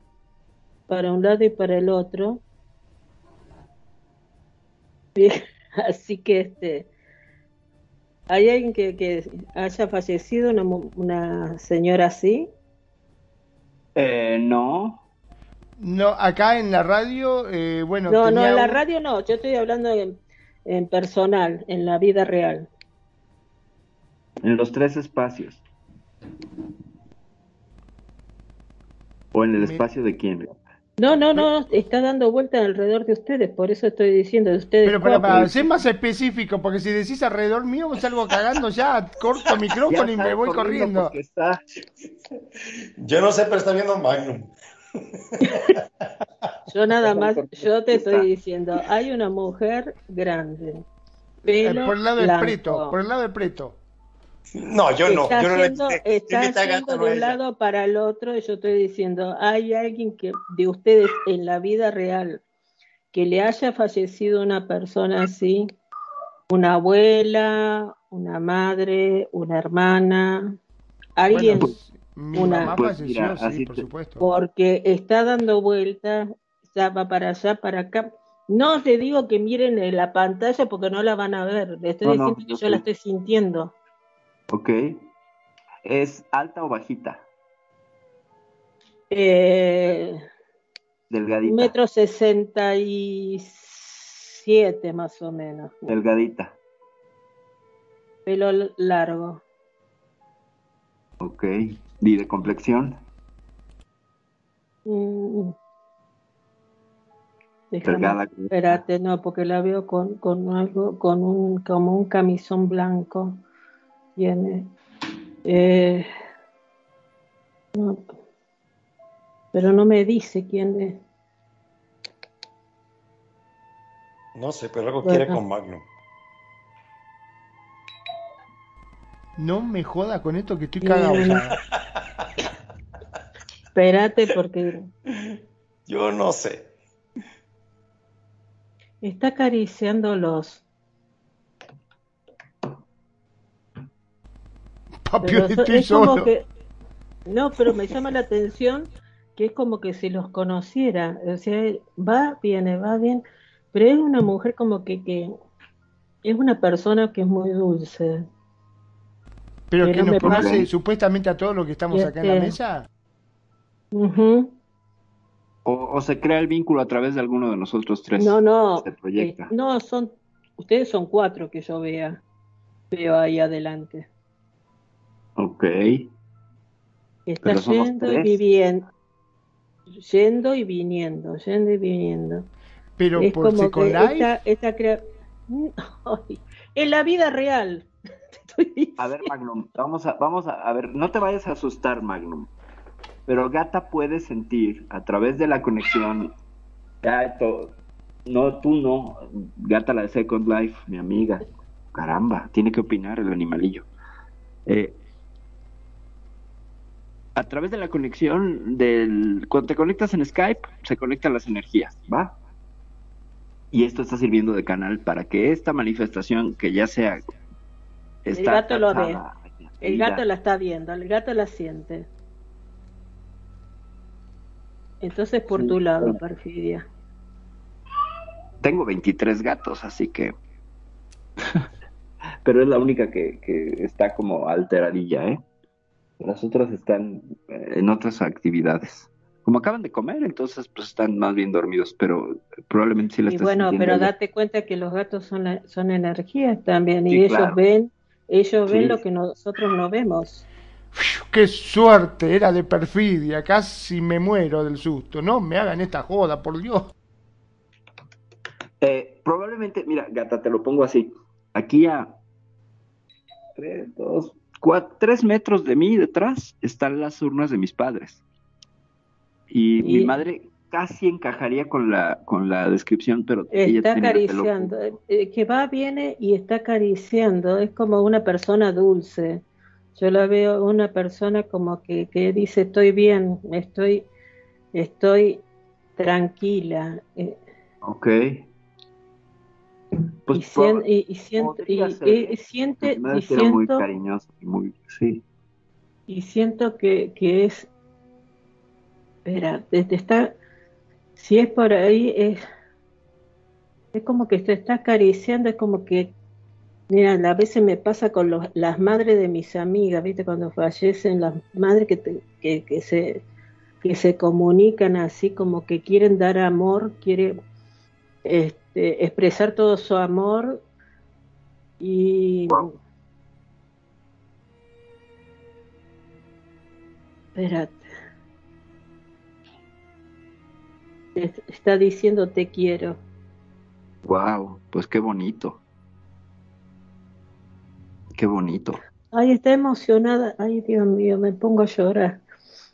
para un lado y para el otro. Así que este, ¿hay alguien que, que haya fallecido, una, una señora así? Eh, no, no, acá en la radio, eh, bueno. No, no, en la radio no, yo estoy hablando en, personal, en la vida real. En los tres espacios. ¿O en el espacio de quién? No, no, no, está dando vueltas alrededor de ustedes, por eso estoy diciendo de ustedes. Pero para, ser más específico, porque si decís alrededor mío, salgo cagando ya, corto micrófono y me voy corriendo. Yo no sé, pero está viendo Magnum. Yo nada más, yo te estoy diciendo, hay una mujer grande. Eh, por el lado del preto, por el lado del preto. No, yo no. yo no está yendo de un lado para el otro y yo estoy diciendo, hay alguien que de ustedes en la vida real que le haya fallecido una persona así, una abuela, una madre, una hermana, alguien, Bueno, mi una- mamá Pues falleció, mira, sí, así por te- supuesto. porque está dando vueltas, ya va para allá, para acá. No te digo que miren en la pantalla porque no la van a ver, le estoy No, no, diciendo que yo yo la estoy sintiendo. Ok. ¿Es alta o bajita? Eh, Delgadita. metro sesenta y siete más o menos, Delgadita. pelo largo. Ok. ¿Y de complexión? Mm. Déjame, Delgada. espérate, no, porque la veo con, con algo, con un, como un camisón blanco. Tiene, eh, no, pero no me dice quién es. No sé, pero algo Bueno. quiere con Magnum. No me joda con esto que estoy Sí, cagado. Espérate, porque Yo no sé. está acariciando los. Papi, so- estoy es como solo. que, no, pero me llama la atención que es como que si los conociera, o sea, va, viene, va bien, pero es una mujer como que, que es una persona que es muy dulce. Pero que pero nos me conoce supuestamente a todos los que estamos acá en la Este- O, o se crea el vínculo a través de alguno de nosotros tres. No, no, Se proyecta. eh, no, son, ustedes son cuatro que yo vea, veo ahí adelante. Ok. Está yendo y viviendo, yendo y viniendo, yendo y viniendo. Pero es por como Second que Life, esta, esta crea- en la vida real. te estoy diciendo. A ver, Magnum, vamos a, vamos a, a ver, no te vayas a asustar, Magnum. Pero Gata puede sentir a través de la conexión. Ya, esto, no, tú no. Gata la de Second Life, mi amiga. Caramba, tiene que opinar el animalillo. Eh, a través de la conexión del. Cuando te conectas en Skype, se conectan las energías, ¿va? Y esto está sirviendo de canal para que esta manifestación, que ya sea. está gato lo ve. El gato la está viendo, el gato la siente. Entonces por Sí, tu lado, bueno. perfidia. Tengo 23 gatos, así que. Pero es la única que, que está como alteradilla, ¿eh? Las otras están eh, en otras actividades. Como acaban de comer, entonces pues están más bien dormidos, pero probablemente sí la Y bueno, pero date cuenta que los gatos son, la- son energías también y ellos claro. ven, ellos ven lo que nosotros no vemos. Qué suerte, era de perfidia, casi me muero del susto. No me hagan esta joda, por Dios. Eh, probablemente, mira, gata, te lo pongo así. Aquí a tres, dos, cuatro, tres metros de mí detrás están las urnas de mis padres. Y, mi madre casi encajaría con la, con la descripción, pero ella Está tenía el pelo- acariciando, eh, eh, que va, viene y está acariciando, es como una persona dulce. Yo la veo una persona como que, que dice estoy bien, estoy, estoy tranquila. eh, Ok. Pues y, sien- y- y siento, y, y- siente, y era muy siento, cariñosa y muy, sí. y siento que, que es, espera, te está, si es por ahí, es, es como que te está acariciando, es como que, mira, a veces me pasa con los- las madres de mis amigas, ¿viste? Cuando fallecen, las madres que, se, que se comunican así, como que quieren dar amor, quieren este, expresar todo su amor y... Espérate. Es- Está diciendo te quiero. Wow, pues qué bonito. Qué bonito. Ay, está emocionada. Ay, Dios mío, me pongo a llorar.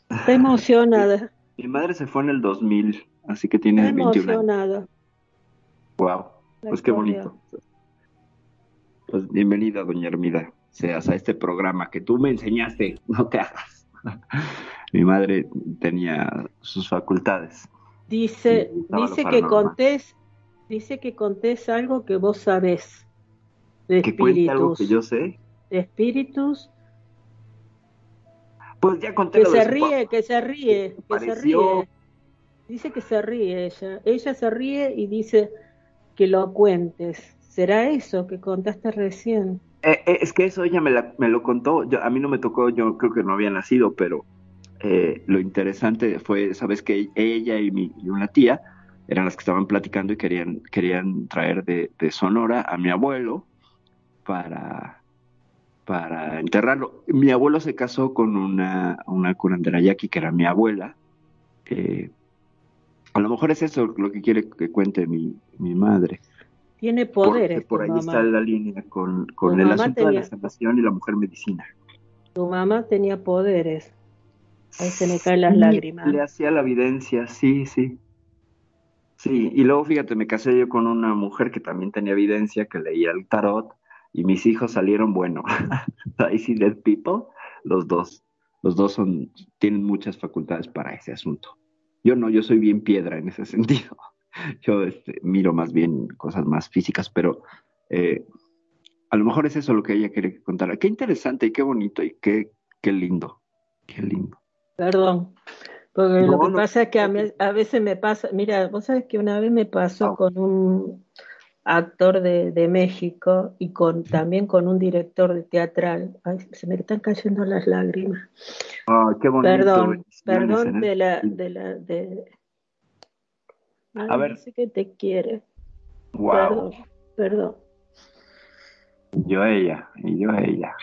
Está emocionada. Mi madre se fue en el 2000, así que Está tiene 21 años. emocionada. Wow, pues qué bonito. Pues bienvenida, doña Hermida, seas a este programa que tú me enseñaste, no te hagas. Mi madre tenía sus facultades. Dice, dice que contés, dice que contés algo que vos sabés. De que cuente algo que yo sé. Espíritus. Pues ya conté que se ríe, que se ríe, que se ríe. Dice que se ríe ella. Ella se ríe y dice que lo cuentes. ¿Será eso que contaste recién? Eh, eh, es que eso ella me, me lo contó. Yo, a mí no me tocó, yo creo que no había nacido, pero eh, lo interesante fue, sabes que ella y, mi, y una tía eran las que estaban platicando y querían, querían traer de, Sonora a mi abuelo para, para enterrarlo. Mi abuelo se casó con una, una curandera yaqui que era mi abuela. Eh, a lo mejor es eso lo que quiere que cuente mi, mi madre. Tiene poderes. por ahí está la línea con, con el asunto de la sanación y la mujer medicina. Tu mamá tenía poderes. Ahí se me caen las lágrimas. Le hacía la evidencia, sí, sí. Sí, y luego fíjate, me casé yo con una mujer que también tenía evidencia, que leía el tarot, y mis hijos salieron, bueno, ahí sí, dead people, los dos. Los dos son, tienen muchas facultades para ese asunto. Yo no, yo soy bien piedra en ese sentido. Yo este, miro más bien cosas más físicas, pero eh, a lo mejor es eso lo que ella quiere que contara. Qué interesante y qué bonito y qué, qué lindo, qué lindo. Perdón, porque lo que pasa es que a, veces me pasa, mira, vos sabes que una vez me pasó con un actor de, de, México y con también con un director de teatral. Ay, se me están cayendo las lágrimas. Ah, qué bonito. Perdón, perdón de la, de la, de. a ver. Dice que te quiere. Wow. Perdón, perdón. Yo a ella, y yo ella.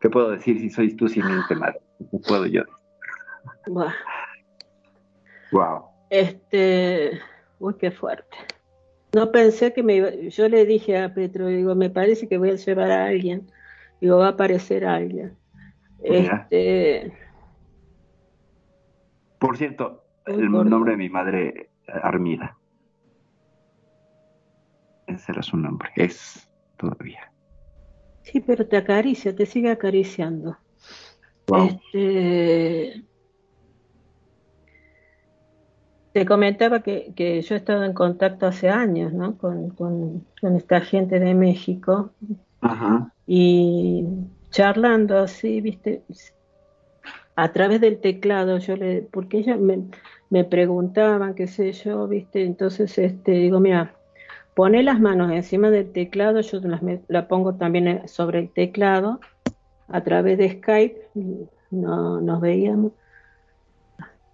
¿Qué puedo decir si sois tú sin mente madre? ¿Qué puedo yo? Wow. Este, uy, qué fuerte. No pensé que me iba, yo le dije a Petro, digo, me parece que voy a llevar a alguien, digo, va a aparecer alguien. Este, Por cierto, el nombre de mi madre, Armida. Ese era su nombre, es todavía. Sí, pero te acaricia, te sigue acariciando. Este, te comentaba que, yo he estado en contacto hace años ¿no? con, esta gente de México y charlando así, viste, a través del teclado, yo le, porque ellos me, me preguntaban, qué sé yo, viste, entonces este, digo, mira, pone las manos encima del teclado, yo las, la pongo también sobre el teclado a través de Skype, no nos veíamos.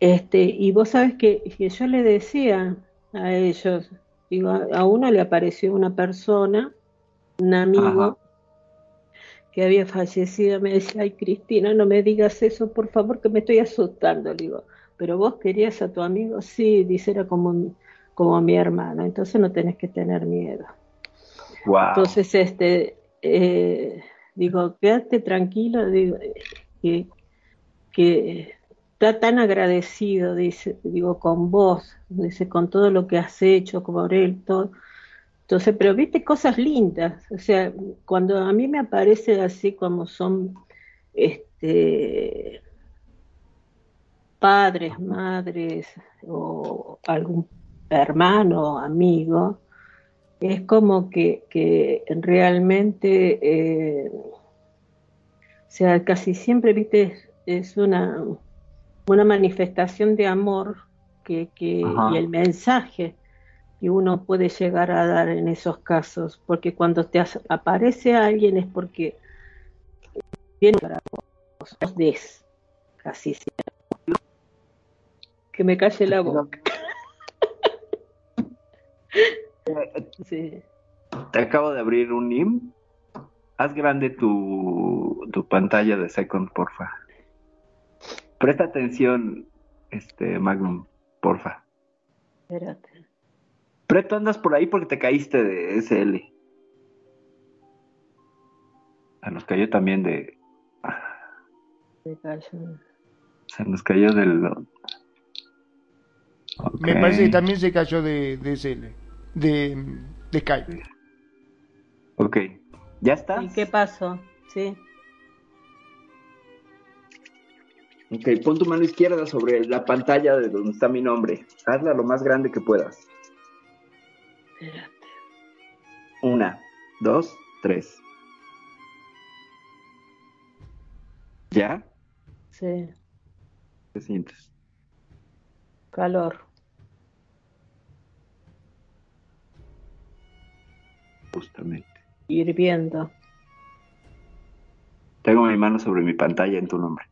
Este, y vos sabes que, yo le decía a ellos, digo, a uno le apareció una persona, un amigo que había fallecido, me decía, ay Cristina, no me digas eso, por favor, que me estoy asustando, digo, pero vos querías a tu amigo, sí, dice, era como, como mi hermano, entonces no tenés que tener miedo. Entonces, este, eh, digo, quédate tranquilo, digo, que, que está tan agradecido, dice, digo, con vos, dice, con todo lo que has hecho, con él, todo. Entonces, pero viste cosas lindas, o sea, cuando a mí me aparece así como son, este, padres, madres o algún hermano, amigo, es como que, que realmente, eh, o sea, casi siempre, viste, es una, una manifestación de amor que, que y el mensaje que uno puede llegar a dar en esos casos, porque cuando te aparece alguien es porque viene para vos, des, casi siempre. Que me calle la boca. Sí. Te acabo de abrir un NIM. Haz grande tu, tu pantalla de Second, porfa. Presta atención, este Magnum, porfa. Espérate. Preto, andas por ahí porque te caíste de SL. Se nos cayó también de. Se cayó. Se nos cayó del. Me parece que también se cayó de, de SL. De, de Skype. Ok. ¿Ya está? ¿Y qué pasó? Sí. Ok, pon tu mano izquierda sobre la pantalla de donde está mi nombre. Hazla lo más grande que puedas. Espérate. Una, dos, tres. ¿Ya? Sí, ¿Qué sientes? calor. Justamente. Hirviendo. Tengo mi mano sobre mi pantalla en tu nombre.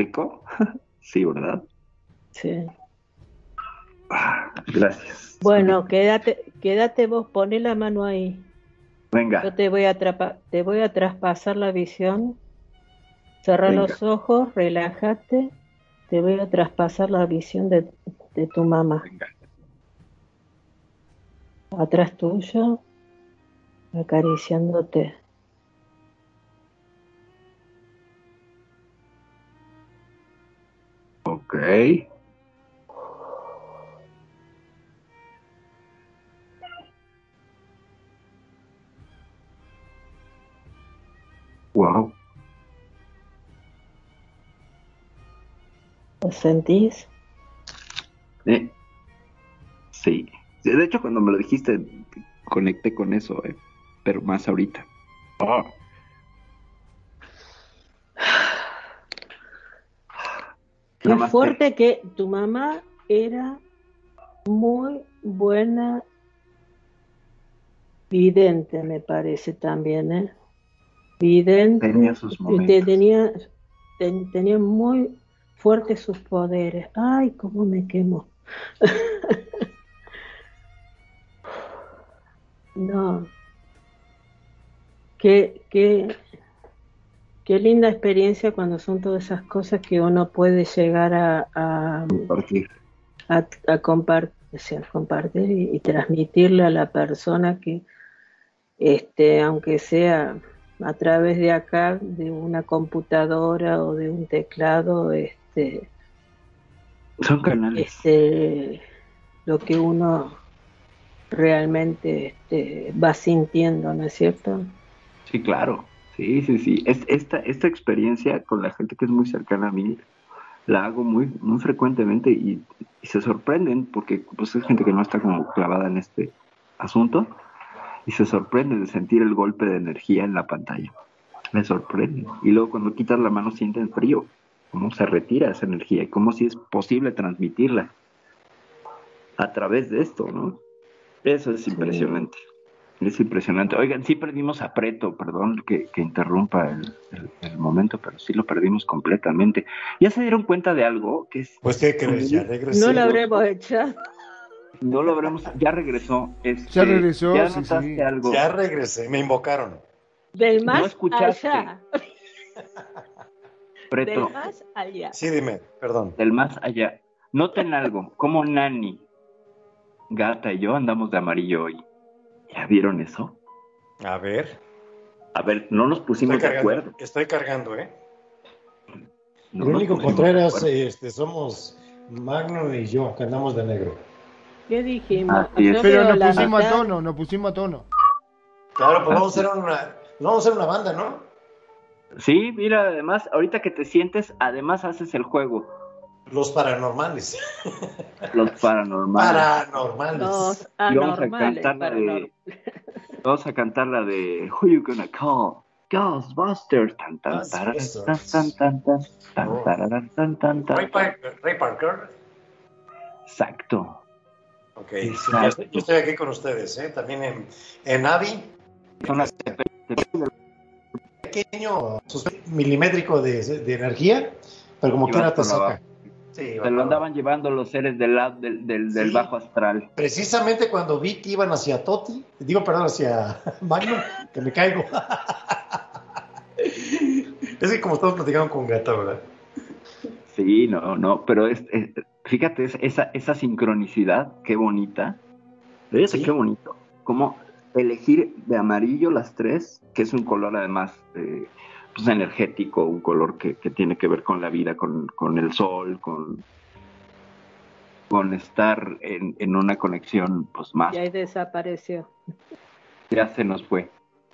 ¿Rico? sí, ¿verdad? Sí. Ah, gracias. Bueno, quédate, quédate vos, poné la mano ahí. Venga. Yo te voy a te voy a traspasar la visión. Cerra los ojos, relájate. Te voy a traspasar la visión de, de tu mamá. Venga. Atrás tuyo, acariciándote. Wow. ¿Lo sentís? Eh, sí. Sí, De hecho, cuando me lo dijiste, conecté con eso, eh, pero más ahorita. Ah. Qué fuerte que tu mamá era muy buena vidente, me parece también, ¿eh? Vidente. Tenía sus momentos. tenía, ten- tenía muy fuertes sus poderes. Ay, cómo me quemo. no. Qué, qué, qué linda experiencia cuando son todas esas cosas que uno puede llegar a, a, Compartir. a, a compar- o sea, compartir y, y transmitirle a la persona que, este, aunque sea a través de acá, de una computadora o de un teclado, este, Son canales. este, lo que uno realmente este, va sintiendo, ¿no es cierto? Sí, claro. Sí, sí, sí. Es, esta, esta experiencia con la gente que es muy cercana a mí, la hago muy, muy frecuentemente y, y se sorprenden porque pues, es gente que no está como clavada en este asunto y se sorprende de sentir el golpe de energía en la pantalla. Me sorprende. Y luego cuando quitas la mano sienten frío, cómo se retira esa energía y cómo si es posible transmitirla a través de esto, ¿no? Eso es impresionante. Es impresionante. Oigan, sí perdimos a Preto, perdón que, que interrumpa el, el- el momento, pero sí lo perdimos completamente. ¿Ya se dieron cuenta de algo? Que es, Pues, ¿qué crees? Ya regresé. No lo habremos echado. no lo habremos, ya regresó. este, Ya regresó, ¿Ya sí, algo? Ya regresé, me invocaron. Del No más escuchaste. allá. Preto, Del más allá. Sí, dime, perdón. del más allá. Noten algo, como Nani, Gata y yo andamos de amarillo hoy. ¿Ya vieron eso? A ver. A ver, no nos Estoy pusimos de acuerdo. estoy cargando, ¿eh? No único Contreras este, somos Magno y yo, que andamos de negro. ¿Qué dijimos? Pero nos pusimos a tono, nos pusimos a tono. Claro, pues vamos a hacer una, vamos a hacer una banda, ¿no? Sí, mira, además, ahorita que te sientes, además haces el juego. Los paranormales. Los paranormales. Paranormales. Los Y vamos a anormales. cantar la de. Vamos a cantar la de Who You Gonna Call? Ghostbusters. Tan tan taran, Ghostbusters. tan tan tan tan Oh. tararán, tan tan tan. Ray Parker. Ray Parker. Exacto. Ok, sí, yo, estoy, aquí con ustedes, ¿eh? También en, en Avi, Son las- pequeño. Milimétrico de, de energía, pero como quiera te saca. Sí, Se lo andaban llevando los seres del, lado del, del, del bajo astral. Precisamente cuando vi que iban hacia Toti, digo, perdón, hacia Magnum, que me caigo. es que como estamos platicando con Gata, ¿verdad? Sí, no, no, pero es, es- fíjate, es- esa, esa sincronicidad, qué bonita. Fíjate Sí. qué bonito. Como elegir de amarillo las tres, que es un color además eh, pues energético, un color que, que tiene que ver con la vida, con, con el sol, con, con estar en, en una conexión pues más. Y ahí desapareció. Ya se nos fue.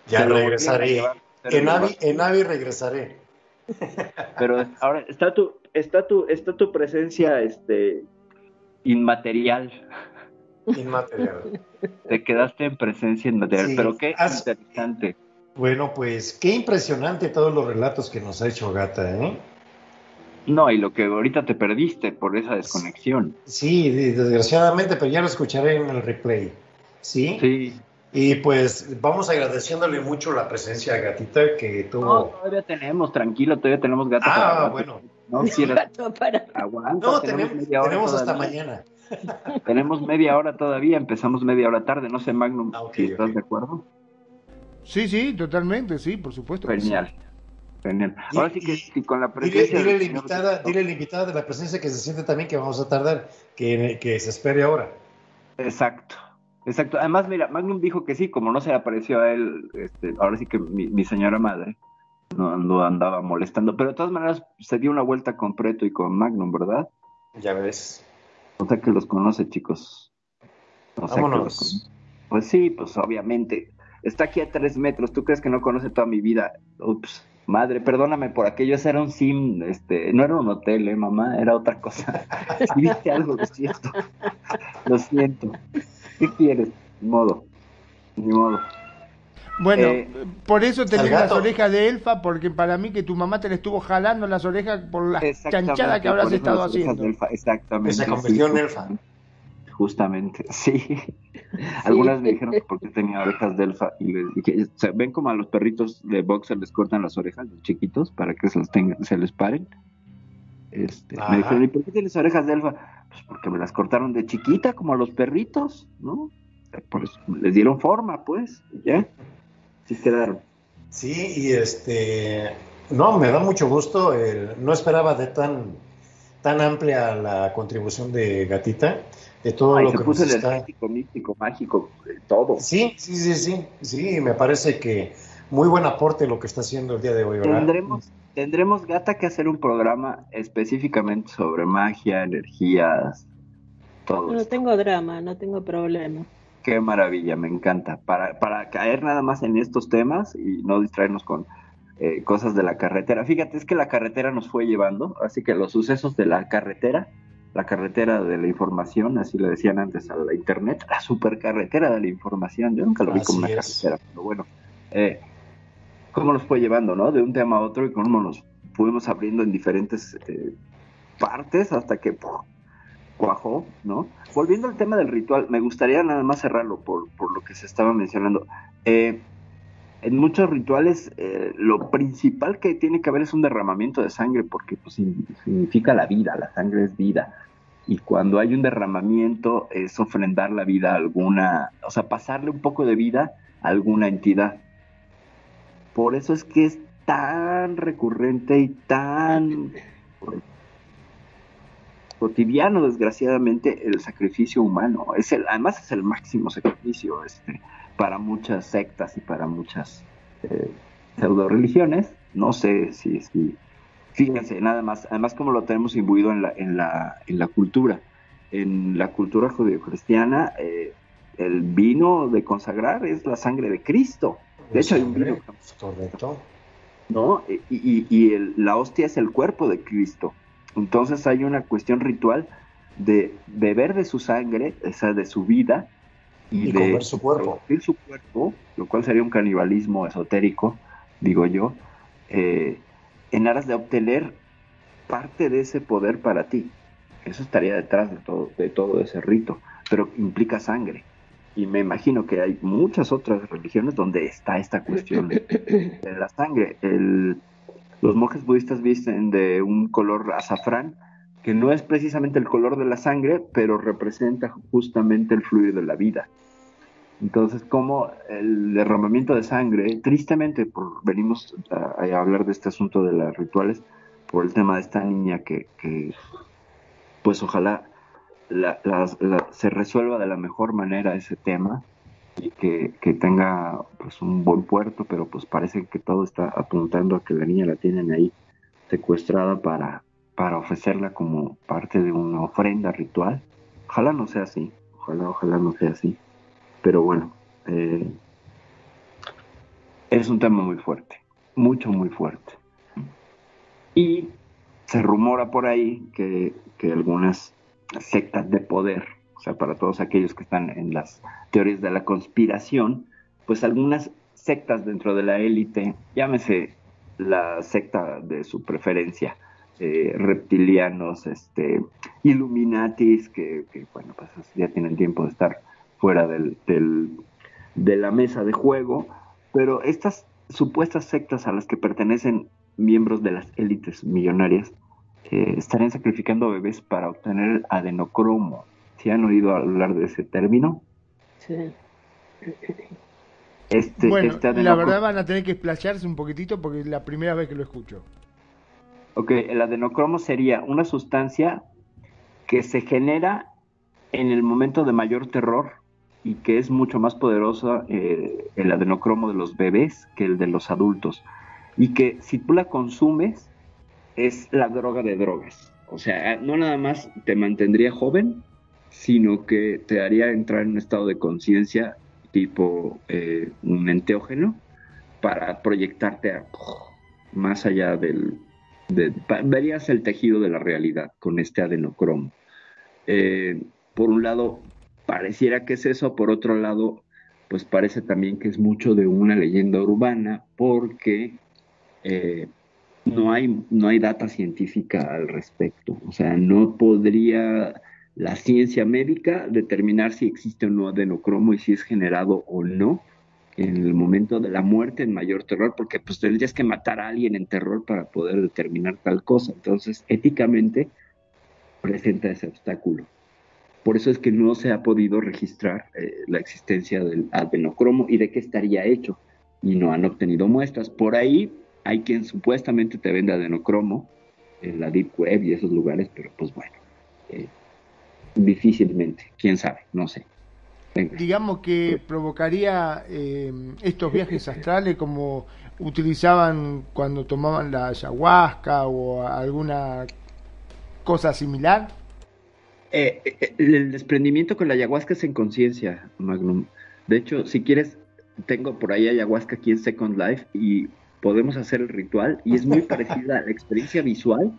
Ya Se regresaré. llevar, En Avi, en Avi regresaré. Pero ahora está tu, está tu, está tu presencia este, inmaterial. Inmaterial. Te quedaste en presencia inmaterial, Sí, pero qué interesante. Bueno, pues qué impresionante todos los relatos que nos ha hecho Gata, ¿eh? No, y lo que ahorita te perdiste por esa desconexión. Sí, de- desgraciadamente, pero ya lo escucharé en el replay. ¿Sí? Sí. Y pues vamos agradeciéndole mucho la presencia a Gatita que No, tuvo. todavía tenemos, tranquilo, todavía tenemos gato. Ah, para- bueno. No quieras, Gato para- aguanta. No, tenemos, media hora tenemos hasta mañana. Tenemos media hora todavía, empezamos media hora tarde, no sé, Magnum, Ah, si estás de acuerdo. Sí, sí, totalmente, sí, por supuesto. Genial. Genial. Y- Ahora sí que y- con la Dile, presencia. dile, señor invitada, dile a la invitada de la presencia que se siente también que vamos a tardar, que, que se espere ahora. Exacto. Exacto. Además, mira, Magnum dijo que sí, como no se le apareció a él, este, ahora sí que mi, mi señora madre no, no andaba molestando, pero de todas maneras se dio una vuelta con Preto y con Magnum, ¿verdad? Ya ves. O sea que los conoce, chicos. O sea que Vámonos. los conoce. Pues sí, pues obviamente. Está aquí a tres metros. ¿Tú crees que no conoce toda mi vida? Ups. Madre, perdóname por aquello. Ese era un sim, este, no era un hotel, eh, mamá, era otra cosa. Si viste algo, lo siento. Lo siento. ¿Qué quieres? Ni modo. Ni modo. Bueno, Eh, por eso tenés las orejas de elfa, porque para mí que tu mamá te le estuvo jalando las orejas por la Exactamente, chanchada que habrás estado haciendo. elfa, Exactamente. Se convirtió en elfa. Justamente, sí. Algunas me dijeron que porque tenía orejas de elfa y les dije, o sea, ven como a los perritos de boxer les cortan las orejas, los chiquitos, para que se, las tengan, se les paren. Este, me dijeron, ¿y por qué tienes orejas de elfa? Pues porque me las cortaron de chiquita, como a los perritos, ¿no? Por eso les dieron forma, pues, ya. Sí quedaron. Sí, y este, no, me da mucho gusto. el- no esperaba de tan, tan amplia la contribución de Gatita, de todo Ay, lo se que puso nos está. místico, mágico, todo. Sí, sí, sí, sí, sí, me parece que muy buen aporte lo que está haciendo el día de hoy, ¿verdad? Tendremos, tendremos, gata, que hacer un programa específicamente sobre magia, energías, todo No esto. tengo drama, no tengo problema. Qué maravilla, me encanta. Para, para caer nada más en estos temas y no distraernos con eh, cosas de la carretera. Fíjate, es que la carretera nos fue llevando, así que los sucesos de la carretera, la carretera de la información, así le decían antes a la internet, la supercarretera de la información. Yo nunca lo vi como una es. carretera, pero bueno. Eh, cómo nos fue llevando, ¿no? De un tema a otro y cómo nos fuimos abriendo en diferentes eh, partes hasta que ¡puf! cuajó, ¿no? Volviendo al tema del ritual, me gustaría nada más cerrarlo por, por lo que se estaba mencionando. Eh, en muchos rituales, eh, lo principal que tiene que haber es un derramamiento de sangre, porque pues, significa la vida, la sangre es vida. Y cuando hay un derramamiento, es ofrendar la vida a alguna, o sea, pasarle un poco de vida a alguna entidad. Por eso es que es tan recurrente y tan cotidiano, desgraciadamente, el sacrificio humano. Es el, además es el máximo sacrificio este, para muchas sectas y para muchas eh, pseudo religiones. No sé si, si, fíjense, nada más, además como lo tenemos imbuido en la, en la, en la cultura. En la cultura judeocristiana, eh, el vino de consagrar es la sangre de Cristo. De hecho, hay un vino Correcto. ¿no? Y, y- y el- la hostia es el cuerpo de Cristo. Entonces hay una cuestión ritual de beber de su sangre, o sea, de su vida, y, Y de comer su cuerpo. su cuerpo, lo cual sería un canibalismo esotérico, digo yo, eh, en aras de obtener parte de ese poder para ti. Eso estaría detrás de todo, de todo ese rito, pero implica sangre. Y me imagino que hay muchas otras religiones donde está esta cuestión de la sangre. El- los monjes budistas visten de un color azafrán, que no es precisamente el color de la sangre, pero representa justamente el fluir de la vida. Entonces, como el derramamiento de sangre, tristemente, venimos a, hablar de este asunto de los rituales, por el tema de esta niña que, pues ojalá las- se resuelva de la mejor manera ese tema y que, que tenga pues un buen puerto, pero pues parece que todo está apuntando a que la niña la tienen ahí secuestrada para, para ofrecerla como parte de una ofrenda ritual. Ojalá no sea así, ojalá, ojalá no sea así. Pero bueno, eh, es un tema muy fuerte, mucho, muy fuerte. Y se rumora por ahí que, que algunas sectas de poder, o sea, para todos aquellos que están en las teorías de la conspiración, pues algunas sectas dentro de la élite, llámese la secta de su preferencia, eh, reptilianos, este, Illuminatis, que, bueno, pues ya tienen tiempo de estar fuera del, de la mesa de juego, pero estas supuestas sectas a las que pertenecen miembros de las élites millonarias eh, estarían sacrificando bebés para obtener adenocromo. ¿Sí han oído hablar de ese término? Sí. Este, bueno, este la verdad van a tener que explayarse un poquitito porque es la primera vez que lo escucho. Ok, el adenocromo sería una sustancia que se genera en el momento de mayor terror y que es mucho más poderosa eh, el adenocromo de los bebés que el de los adultos. Y que si tú la consumes es la droga de drogas. O sea, no nada más te mantendría joven, sino que te haría entrar en un estado de conciencia tipo eh, un enteógeno para proyectarte más allá del... verías el tejido de la realidad con este adenocromo. Eh, por un lado, pareciera que es eso, por otro lado, pues parece también que es mucho de una leyenda urbana porque eh, no, hay, no hay data científica al respecto. O sea, no podría la ciencia médica determinar si existe o no adenocromo y si es generado o no en el momento de la muerte en mayor terror, porque pues tendrías que matar a alguien en terror para poder determinar tal cosa. Entonces, éticamente presenta ese obstáculo. Por eso es que no se ha podido registrar eh, la existencia del adenocromo y de qué estaría hecho. Y no han obtenido muestras. Por ahí hay quien supuestamente te vende adenocromo en la Deep Web y esos lugares, pero pues bueno. Eh, Difícilmente, quién sabe, no sé. Digamos que provocaría eh, estos viajes astrales como utilizaban cuando tomaban la ayahuasca o alguna cosa similar. Eh, eh, el desprendimiento con la ayahuasca es en conciencia, Magnum. De hecho, si quieres, tengo por ahí ayahuasca aquí en Second Life y podemos hacer el ritual y es muy parecida a la experiencia visual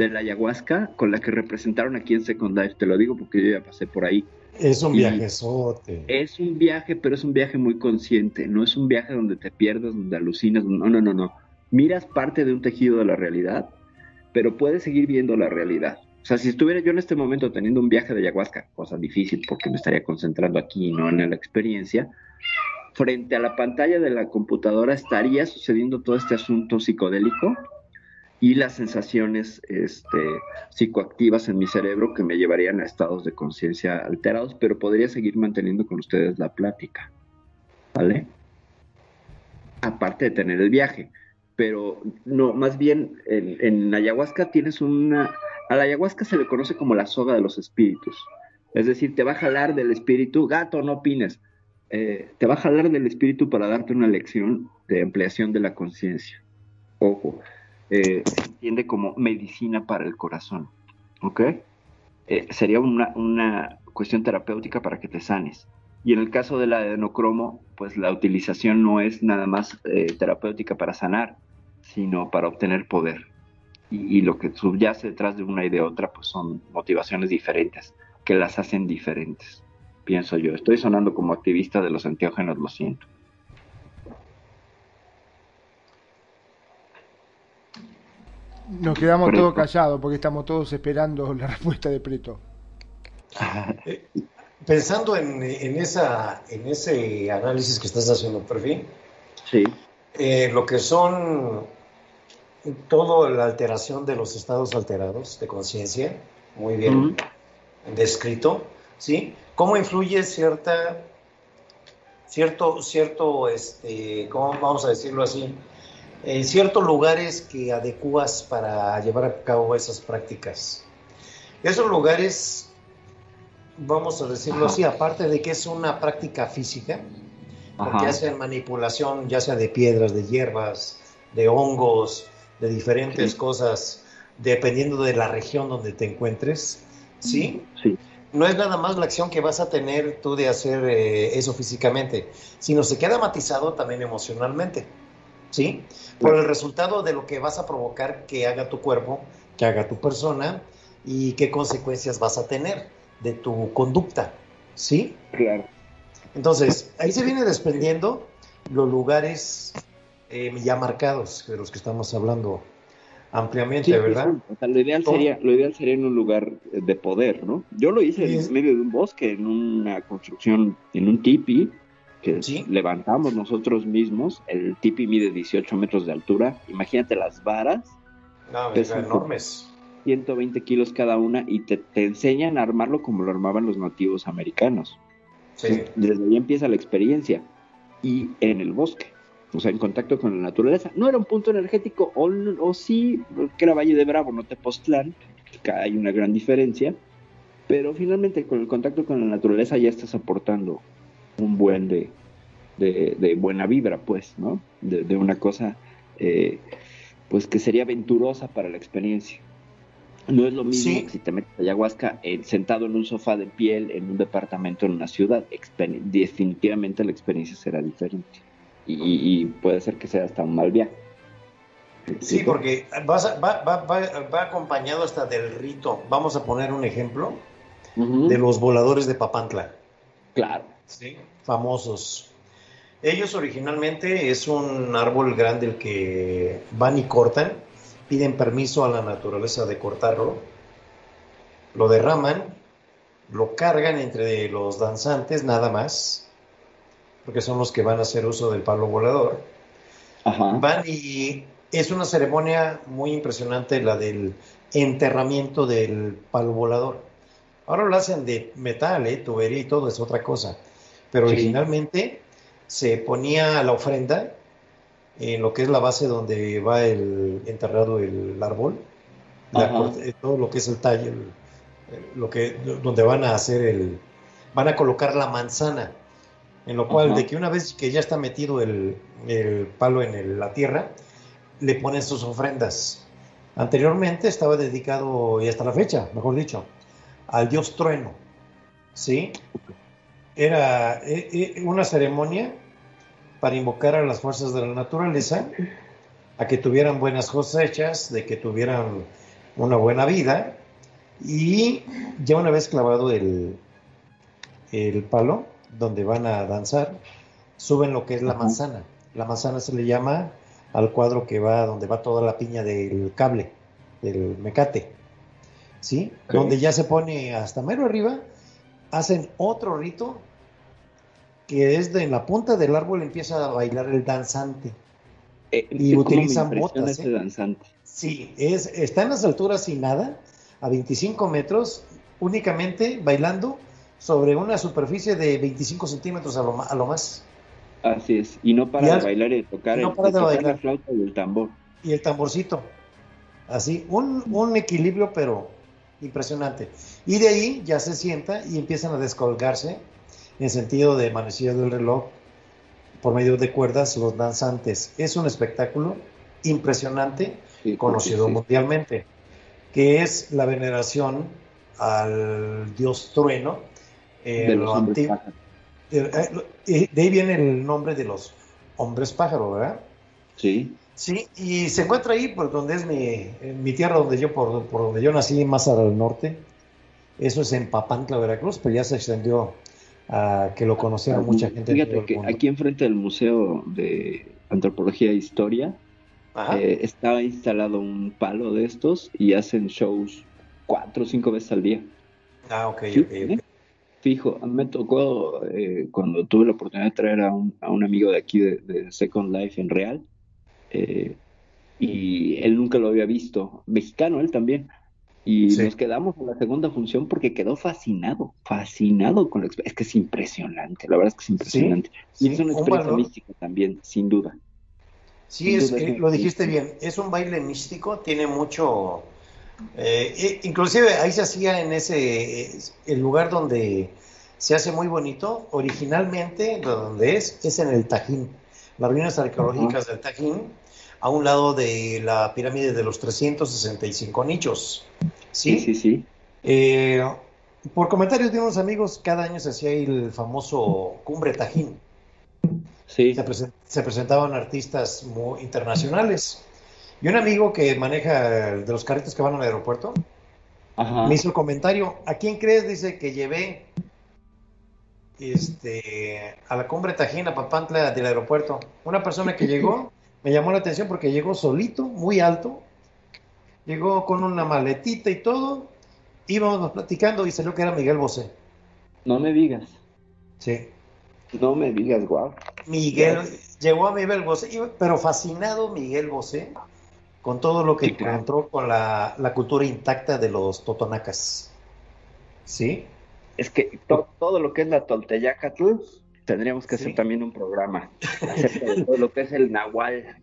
de la ayahuasca con la que representaron aquí en Second Life. Te lo digo porque yo ya pasé por ahí. Es un viaje Es un viaje, pero es un viaje muy consciente. No es un viaje donde te pierdes, donde alucinas. No, no, no, no. Miras parte de un tejido de la realidad, pero puedes seguir viendo la realidad. O sea, si estuviera yo en este momento teniendo un viaje de ayahuasca, cosa difícil porque me estaría concentrando aquí y no en la experiencia, frente a la pantalla de la computadora estaría sucediendo todo este asunto psicodélico y las sensaciones este, psicoactivas en mi cerebro que me llevarían a estados de conciencia alterados, pero podría seguir manteniendo con ustedes la plática. ¿Vale? Aparte de tener el viaje. Pero no, más bien en, en ayahuasca tienes una... A la ayahuasca se le conoce como la soga de los espíritus. Es decir, te va a jalar del espíritu, gato, no opines. Eh, te va a jalar del espíritu para darte una lección de ampliación de la conciencia. Ojo, eh, se entiende como medicina para el corazón. ¿Ok? Eh, sería una, una, cuestión terapéutica para que te sanes. Y en el caso del adenocromo, pues la utilización no es nada más eh, terapéutica para sanar, sino para obtener poder. Y, y, lo que subyace detrás de una y de otra, pues son motivaciones diferentes, que las hacen diferentes, pienso yo. Estoy sonando como activista de los antiógenos, lo siento. Nos quedamos todos callados porque estamos todos esperando la respuesta de Preto. Eh, pensando en, esa, en ese análisis que estás haciendo, perfil, sí. Eh, lo que son toda la alteración de los estados alterados de conciencia, muy bien descrito, ¿sí? ¿Cómo influye cierta, cierto, cierto, este, ¿cómo vamos a decirlo así? En ciertos lugares que adecuas para llevar a cabo esas prácticas. Esos lugares, vamos a decirlo así, aparte de que es una práctica física, porque hacen manipulación ya sea de piedras, de hierbas, de hongos, de diferentes cosas, dependiendo de la región donde te encuentres, ¿sí? Sí. No es nada más la acción que vas a tener tú de hacer eh, eso físicamente, sino se queda matizado también emocionalmente. ¿Sí? Por el resultado de lo que vas a provocar que haga tu cuerpo, que haga tu persona y qué consecuencias vas a tener de tu conducta, ¿sí? Claro. Entonces, ahí se viene desprendiendo los lugares eh, ya marcados de los que estamos hablando ampliamente, ¿verdad? O sea, lo ideal sería, lo ideal sería en un lugar de poder, ¿no? Yo lo hice en medio de un bosque, en una construcción, en un tipi que levantamos nosotros mismos. El tipi mide 18 metros de altura. Imagínate las varas. No, enormes. 120 kilos cada una y te, te, enseñan a armarlo como lo armaban los nativos americanos. Sí. Desde ahí empieza la experiencia. Y en el bosque o sea, en contacto con la naturaleza. No era un punto energético, o, sí, que era Valle de Bravo, no Tepoztlán, hay una gran diferencia, pero finalmente con el contacto con la naturaleza ya estás aportando un buen de, de, buena vibra, pues, ¿no? De, una cosa, eh, pues, que sería aventurosa para la experiencia. No es lo mismo que si te metes a ayahuasca eh, sentado en un sofá de piel en un departamento en una ciudad. definitivamente la experiencia será diferente y, puede ser que sea hasta un mal viaje. Sí, porque va, acompañado hasta del rito. Vamos a poner un ejemplo de los voladores de Papantla. Claro. Sí, famosos. Ellos originalmente es un árbol grande el que van y cortan, piden permiso a la naturaleza de cortarlo, lo derraman, lo cargan entre los danzantes nada más, porque son los que van a hacer uso del palo volador. Van y es una ceremonia muy impresionante la del enterramiento del palo volador. Ahora lo hacen de metal, ¿eh? tubería y todo, es otra cosa. Pero originalmente se ponía la ofrenda en lo que es la base donde va el enterrado el árbol, eh, todo lo que es el tallo, lo que, donde van a hacer el, van a colocar la manzana en lo cual de que una vez que ya está metido el, palo en la tierra, le ponen sus ofrendas. Anteriormente estaba dedicado, y hasta la fecha, mejor dicho, al dios trueno. ¿Sí? Era e, e, una ceremonia para invocar a las fuerzas de la naturaleza, a que tuvieran buenas cosechas, de que tuvieran una buena vida, y ya una vez clavado el, el palo, donde van a danzar, suben lo que es la manzana. La manzana se le llama al cuadro que va donde va toda la piña del cable, del mecate. ¿Sí? Donde ya se pone hasta mero arriba, hacen otro rito que es de en la punta del árbol empieza a bailar el danzante. Eh, y utilizan botas. ¿eh? danzante. Sí, es, está en las alturas sin nada, a 25 metros, únicamente bailando sobre una superficie de 25 centímetros a lo, a lo más. Así es, y no para de bailar y tocar, el, bailar. la flauta y el tambor. Y el tamborcito. Así, un, un equilibrio, pero impresionante. Y de ahí ya se sienta y empiezan a descolgarse en sentido de manecillas del reloj por medio de cuerdas los danzantes. Es un espectáculo impresionante, conocido mundialmente, que es la veneración al dios trueno, eh, de los hombres eh, de ahí viene el nombre de los hombres pájaro, ¿verdad? Sí. Sí, y se encuentra ahí por donde es mi, mi tierra, donde yo, por, por, donde yo nací, más al norte. Eso es en Papantla, Veracruz, pero ya se extendió a que lo conociera mucha gente. Fíjate que aquí enfrente del Museo de Antropología e Historia eh, estaba instalado un palo de estos y hacen shows cuatro o cinco veces al día. Ah, ok, Fijo, me tocó eh, cuando tuve la oportunidad de traer a un, a un amigo de aquí de, Second Life en Real, eh, y él nunca lo había visto, mexicano él también, y nos quedamos en la segunda función porque quedó fascinado, fascinado con la experiencia. Es que es impresionante, la verdad es que es impresionante. y es una experiencia mística también, sin duda. Sí, es, lo dijiste bien, es un baile místico, tiene mucho eh, inclusive ahí se hacía en ese, el lugar donde se hace muy bonito, originalmente donde es, es en el Tajín, las ruinas arqueológicas del Tajín, a un lado de la pirámide de los 365 nichos. Sí, sí, sí. Eh, por comentarios de unos amigos, cada año se hacía el famoso Cumbre Tajín. Sí. Se, presentaban artistas muy internacionales Y un amigo que maneja de los carritos que van al aeropuerto me hizo el comentario, ¿a quién crees? Dice que llevé este, a la cumbre Tajina, Papantla del aeropuerto. Una persona que llegó me llamó la atención porque llegó solito, muy alto, llegó con una maletita y todo, íbamos platicando y salió que era Miguel Bosé. No me digas. Sí. No me digas, guau. Miguel, llegó a Miguel Bosé, pero fascinado Miguel Bosé con todo lo que encontró con la, cultura intacta de los totonacas. ¿Sí? Es que todo lo que es la tolteyacatl, tendríamos que hacer también un programa acerca de todo lo que es el nahual.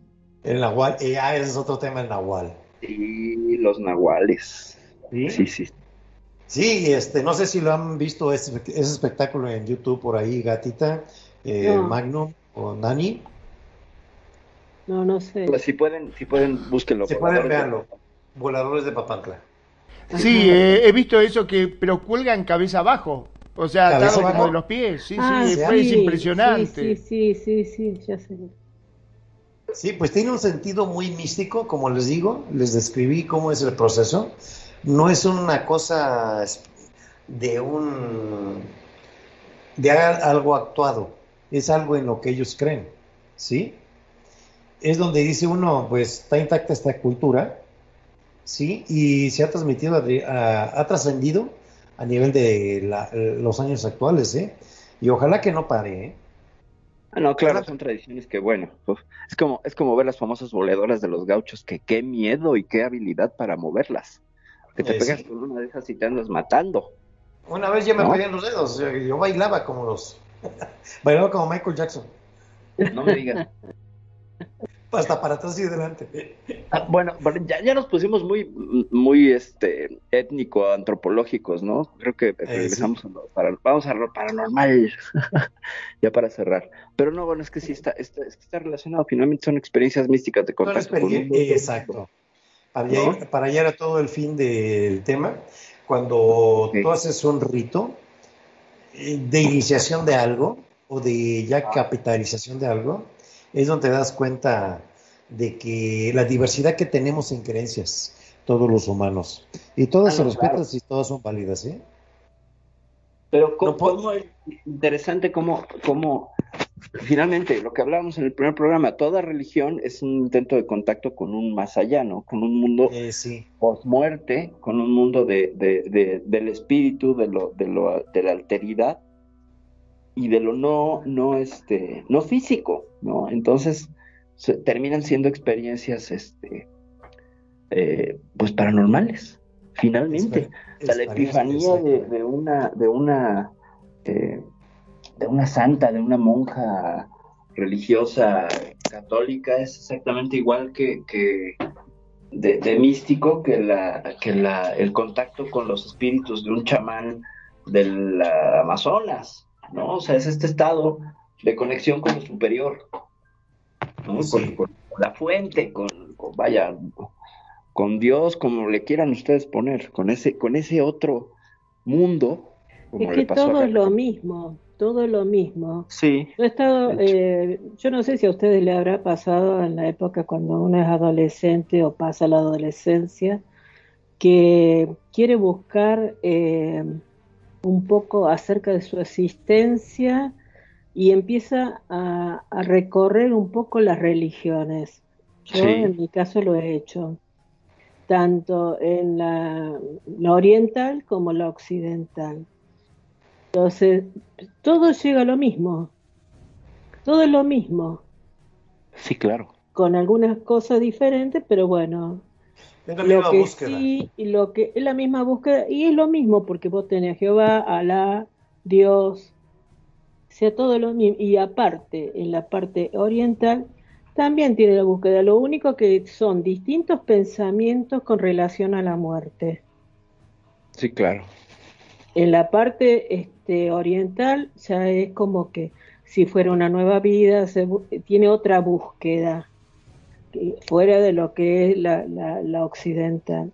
El nahual, y ah, ese es otro tema, el nahual. Sí, los nahuales. Sí, sí. Sí, sí este, no sé si lo han visto ese, espectáculo en YouTube por ahí, Gatita, eh, Magnum o Nani. No, no sé. Pues si pueden, si pueden, búsquenlo. Si pueden, verlo. Voladores de Papantla. Sí, he visto eso que, pero cuelgan cabeza abajo. O sea, atado como de los pies. Sí, ah, sí, fue impresionante. Sí, sí, sí, sí, ya sé. Sí, pues tiene un sentido muy místico, como les digo, les describí cómo es el proceso. No es una cosa de un de algo actuado, es algo en lo que ellos creen, ¿sí? es donde dice uno, pues está intacta esta cultura, ¿sí? Y se ha transmitido, ha trascendido a nivel de los años actuales, ¿eh? Y ojalá que no pare, ¿eh? Ah, no, claro, son tradiciones que, bueno, es como es como ver las famosas boleadoras de los gauchos, que qué miedo y qué habilidad para moverlas. Que te eh, pegas con una de esas y te andas matando. Una vez ya me ¿No? los dedos, yo, bailaba como los... bailaba como Michael Jackson. No me digas. hasta para atrás y adelante. Ah, bueno, ya, ya nos pusimos muy, muy este, étnico, antropológicos, ¿no? Creo que eh, para, vamos a lo paranormal, ya para cerrar. Pero no, bueno, es que sí está, está, está relacionado, finalmente son experiencias místicas de contacto. exacto. Para, allá, para allá era todo el fin del tema. Cuando tú haces un rito eh, de iniciación de algo o de ya capitalización de algo, es donde te das cuenta de que la diversidad que tenemos en creencias, todos los humanos, y todas se respetan y todas son válidas, ¿eh? Pero cómo, es interesante cómo, cómo, finalmente, lo que hablábamos en el primer programa, toda religión es un intento de contacto con un más allá, ¿no? Con un mundo eh, sí. post-muerte, con un mundo de, de, del espíritu, de, lo, de, lo, de la alteridad, y de lo no, no, este, no físico, ¿no? Entonces terminan siendo experiencias, este, eh, pues paranormales, finalmente. la epifanía de, una, de una, eh, de una santa, de una monja religiosa católica es exactamente igual que, que de, místico que la, que la, el contacto con los espíritus de un chamán del Amazonas, ¿no? O sea, es este estado de conexión con lo superior, ¿no? Con, la fuente, con, vaya, con Dios, como le quieran ustedes poner, con ese, con ese otro mundo. es que todo es lo mismo, todo es lo mismo. Sí. Yo he estado, eh, yo no sé si a ustedes le habrá pasado en la época cuando uno es adolescente o pasa la adolescencia, que quiere buscar eh, un poco acerca de su existencia y empieza a, recorrer un poco las religiones. Yo en mi caso lo he hecho, tanto en la, oriental como la occidental. Entonces, todo llega a lo mismo, todo es lo mismo. Sí, claro. Con algunas cosas diferentes, pero bueno, es la misma búsqueda. Sí, y lo que es la misma búsqueda, y es lo mismo porque vos tenés a Jehová, Alá, Dios, sea todo lo mismo. Y aparte, en la parte oriental, también tiene la búsqueda. Lo único que son distintos pensamientos con relación a la muerte. Sí, claro. En la parte este, oriental ya es como que si fuera una nueva vida, se, tiene otra búsqueda fuera de lo que es la, la, occidental.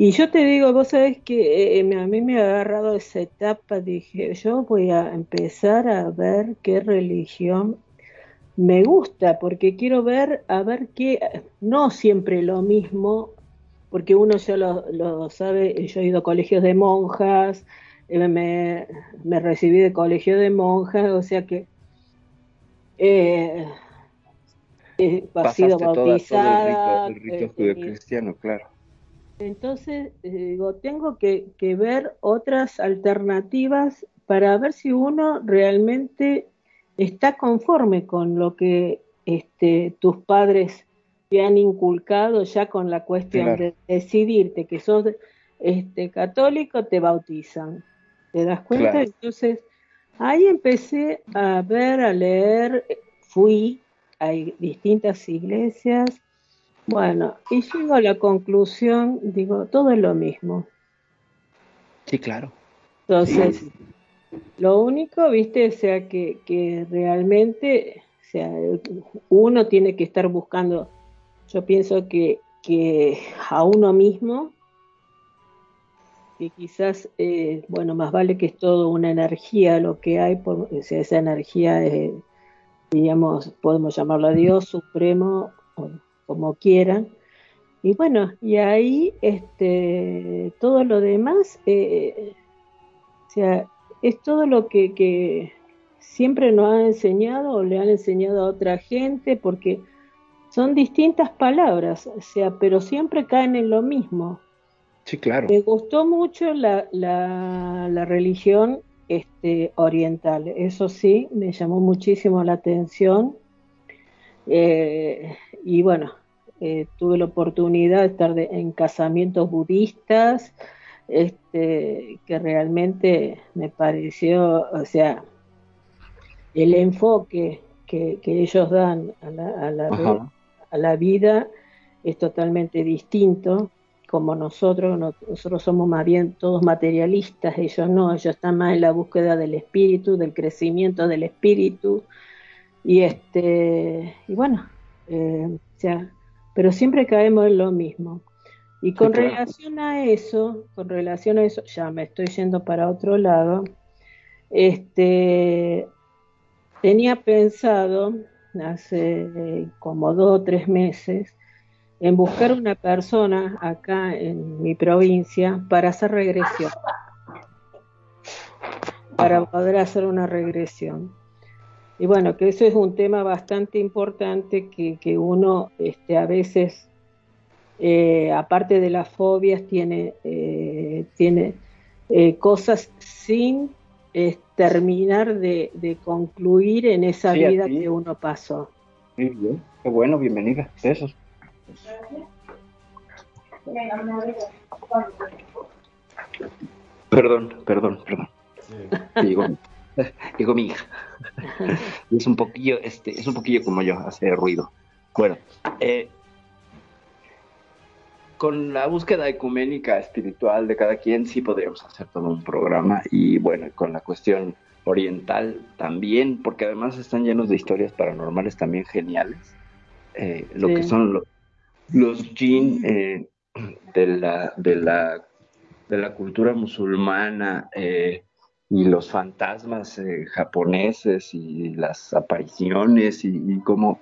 Y yo te digo, vos sabés que eh, a mí me ha agarrado esa etapa, dije, yo voy a empezar a ver qué religión me gusta porque quiero ver, a ver qué, no siempre lo mismo, porque uno ya lo, sabe, yo he ido a colegios de monjas, eh, me, me, recibí de colegio de monjas, o sea que eh, he sido bautizada. el rito, eh, cristiano, claro. Entonces, digo, tengo que, que ver otras alternativas para ver si uno realmente está conforme con lo que este, tus padres te han inculcado ya con la cuestión de decidirte que sos este, católico, te bautizan. ¿Te das cuenta? Entonces, ahí empecé a ver, a leer, fui a distintas iglesias, bueno, y llego a la conclusión, digo, todo es lo mismo. Sí, claro. Entonces, lo único, viste, o sea, que, que realmente, o sea, uno tiene que estar buscando, yo pienso que, que a uno mismo, que quizás, eh, bueno, más vale que es todo una energía lo que hay, por, o sea, esa energía, es, digamos, podemos llamarlo a Dios supremo, o como quieran, y bueno, y ahí este, todo lo demás, eh, o sea, es todo lo que, siempre nos han enseñado o le han enseñado a otra gente, porque son distintas palabras, o sea, pero siempre caen en lo mismo. Sí, claro. Me gustó mucho la, la, religión este, oriental, eso sí, me llamó muchísimo la atención. Eh, y bueno, eh, tuve la oportunidad de estar en casamientos budistas, este, que realmente me pareció, o sea, el enfoque que, ellos dan a la, a, la, a la, vida es totalmente distinto. Como nosotros, nosotros somos más bien todos materialistas, ellos no, ellos están más en la búsqueda del espíritu, del crecimiento del espíritu, y este, y bueno, eh, o sea, pero siempre caemos en lo mismo. Y con relación a eso, con relación a eso, ya me estoy yendo para otro lado, este, tenía pensado hace como dos o tres meses en buscar una persona acá en mi provincia para hacer regresión, para poder hacer una regresión. Y bueno, que eso es un tema bastante importante que, que uno este, a veces eh, aparte de las fobias, tiene, eh, tiene eh, cosas sin terminar de, concluir en esa vida que uno pasó. Muy bien, qué bueno, bienvenida. Besos. Perdón, perdón, perdón. Digo, digo mi hija. Es un poquillo, este, es un poquillo como yo, hace ruido. Bueno, eh, con la búsqueda ecuménica espiritual de cada quien sí podríamos hacer todo un programa y bueno, con la cuestión oriental también, porque además están llenos de historias paranormales también geniales. Eh, lo que son los, los jin eh, de, la, de, la, de la cultura musulmana eh, y los fantasmas japoneses y las apariciones y, cómo,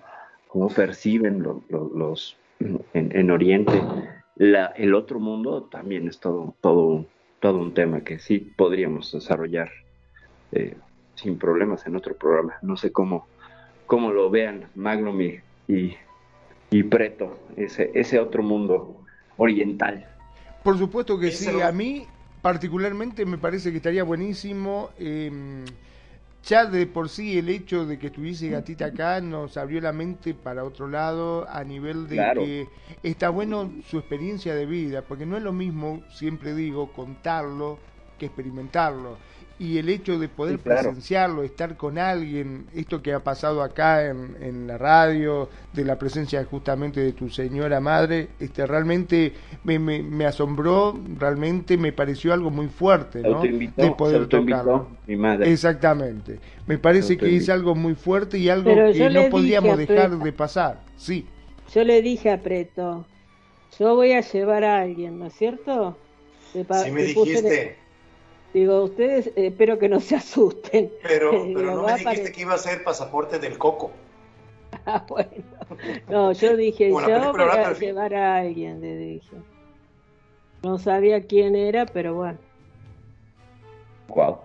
cómo, perciben los en, en Oriente la, el otro mundo también es todo, todo, todo un tema que sí podríamos desarrollar eh, sin problemas en otro programa. No sé cómo, cómo lo vean Magnum y, y, Preto, ese, ese otro mundo oriental. Por supuesto que sí, a mí particularmente me parece que estaría buenísimo. Eh, ya de por sí el hecho de que estuviese gatita acá nos abrió la mente para otro lado a nivel de que está bueno su experiencia de vida, porque no es lo mismo, siempre digo, contarlo que experimentarlo y el hecho de poder presenciarlo, estar con alguien, esto que ha pasado acá en, en, la radio, de la presencia justamente de tu señora madre, este realmente me, me, asombró, realmente me pareció algo muy fuerte, ¿no? de poder tocarlo. Mi madre. Exactamente. Me parece que es algo muy fuerte y algo que no podíamos dejar de pasar. Sí. Yo le dije a Preto, yo voy a llevar a alguien, ¿no es cierto? Si me dijiste. Digo, ustedes eh, espero que no se asusten. Pero, pero no me dijiste que iba a ser pasaporte del coco. bueno, no, yo dije, yo voy a llevar a alguien, le dije. No sabía quién era, pero bueno. Wow.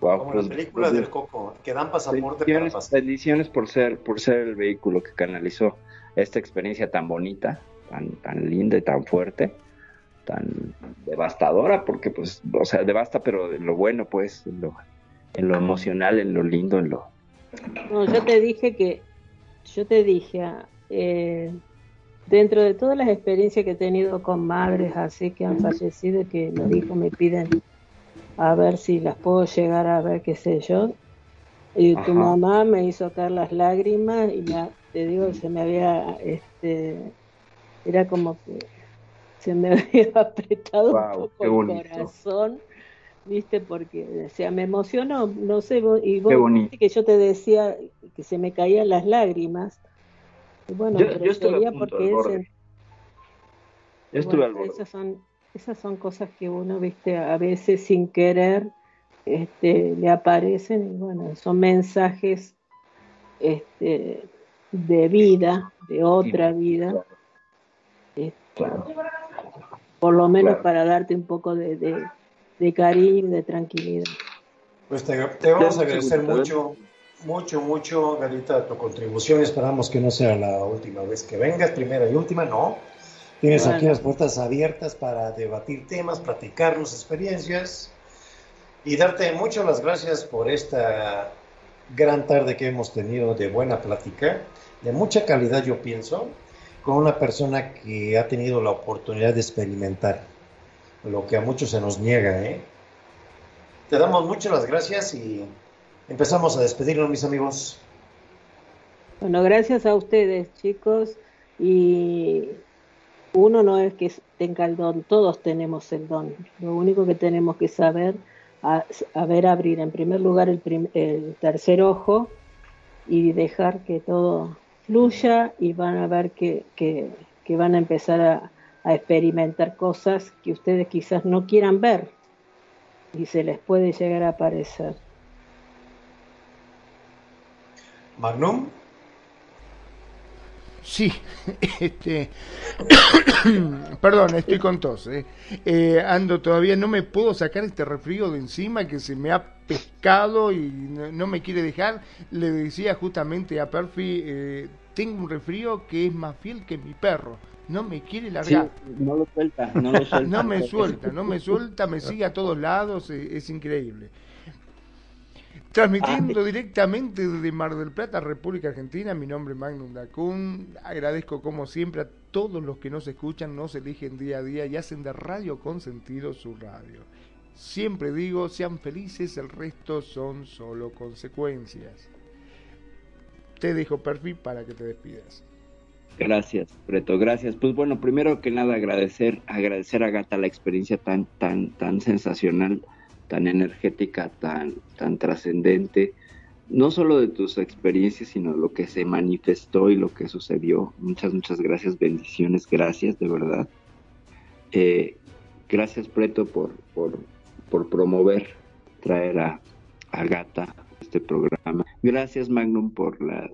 wow. Como las pues, películas pues, del Coco, que dan pasaporte bendiciones, para pasar. Bendiciones por ser, por ser el vehículo que canalizó esta experiencia tan bonita, tan, tan linda y tan fuerte, tan devastadora, porque pues, o sea, devasta, pero en lo bueno, pues, en lo, en lo emocional, en lo lindo, en lo... No, yo te dije que, yo te dije, eh, dentro de todas las experiencias que he tenido con madres así que han fallecido, que los hijos me piden a ver si las puedo llegar a ver, qué sé yo. Y tu mamá me hizo caer las lágrimas y ya te digo, se me había, este, era como que se me había apretado un poco el corazón, ¿viste? Porque, o sea, me emocionó, no sé, y vos viste que yo te decía que se me caían las lágrimas. bueno, yo, pero estuve porque ese, yo estuve al Esas son, esas son cosas que uno, viste, a veces sin querer este, le aparecen y bueno, son mensajes este, de vida, de otra vida. Este, por lo menos para darte un poco de, de, cariño, de tranquilidad. Pues te, vamos a agradecer mucho, mucho, mucho, Garita, tu contribución. Esperamos que no sea la última vez que vengas, primera y última, no. Tienes aquí las puertas abiertas para debatir temas, platicarnos experiencias y darte muchas las gracias por esta gran tarde que hemos tenido de buena plática, de mucha calidad yo pienso, con una persona que ha tenido la oportunidad de experimentar lo que a muchos se nos niega. ¿eh? Te damos muchas las gracias y empezamos a despedirnos, mis amigos. Bueno, gracias a ustedes, chicos, y uno no es que tenga el don, todos tenemos el don. Lo único que tenemos que saber, a, ver abrir en primer lugar el, tercer ojo y dejar que todo fluya y van a ver que, que, van a empezar a, a, experimentar cosas que ustedes quizás no quieran ver y se les puede llegar a aparecer. Magnum. Sí, este, perdón, estoy con tos. Eh. Eh, ando todavía, no me puedo sacar este resfrío de encima que se me ha pescado y no, me quiere dejar. Le decía justamente a Perfi, eh, tengo un resfrío que es más fiel que mi perro. No me quiere largar. no lo suelta, no lo suelta. no me suelta, no me suelta, me sigue a todos lados, es increíble. Transmitiendo ah, directamente desde Mar del Plata, República Argentina, mi nombre es Magnum Dacun. Agradezco como siempre a todos los que nos escuchan, nos eligen día a día y hacen de Radio con sentido su radio. Siempre digo, sean felices, el resto son solo consecuencias. Te dejo perfil para que te despidas. Gracias, Preto, gracias. Pues bueno, primero que nada agradecer, agradecer a Gata la experiencia tan, tan, tan sensacional tan energética, tan, tan trascendente, no solo de tus experiencias, sino lo que se manifestó y lo que sucedió. Muchas, muchas gracias, bendiciones, gracias, de verdad. Eh, gracias, Preto, por, por, por, promover, traer a, a Gata este programa. Gracias, Magnum, por la,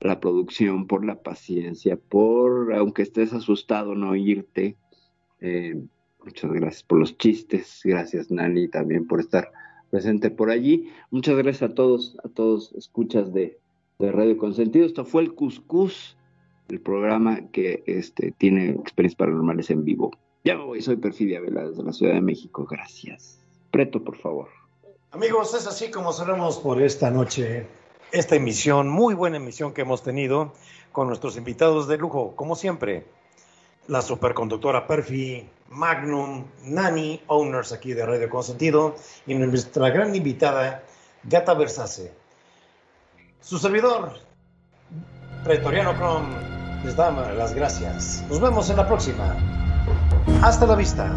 la producción, por la paciencia, por, aunque estés asustado, no irte. Eh, Muchas gracias por los chistes. Gracias, Nani, también por estar presente por allí. Muchas gracias a todos, a todos escuchas de, Radio Consentido. Esto fue el Cuscus, el programa que este, tiene experiencias paranormales en vivo. Ya me voy, soy Perfidia Vela desde la Ciudad de México. Gracias. Preto, por favor. Amigos, es así como cerramos por esta noche esta emisión, muy buena emisión que hemos tenido con nuestros invitados de lujo, como siempre la superconductora Perfi, Magnum, Nani, owners aquí de Radio Consentido, y nuestra gran invitada, Gata Versace. Su servidor, Pretoriano Chrome, les da las gracias. Nos vemos en la próxima. Hasta la vista.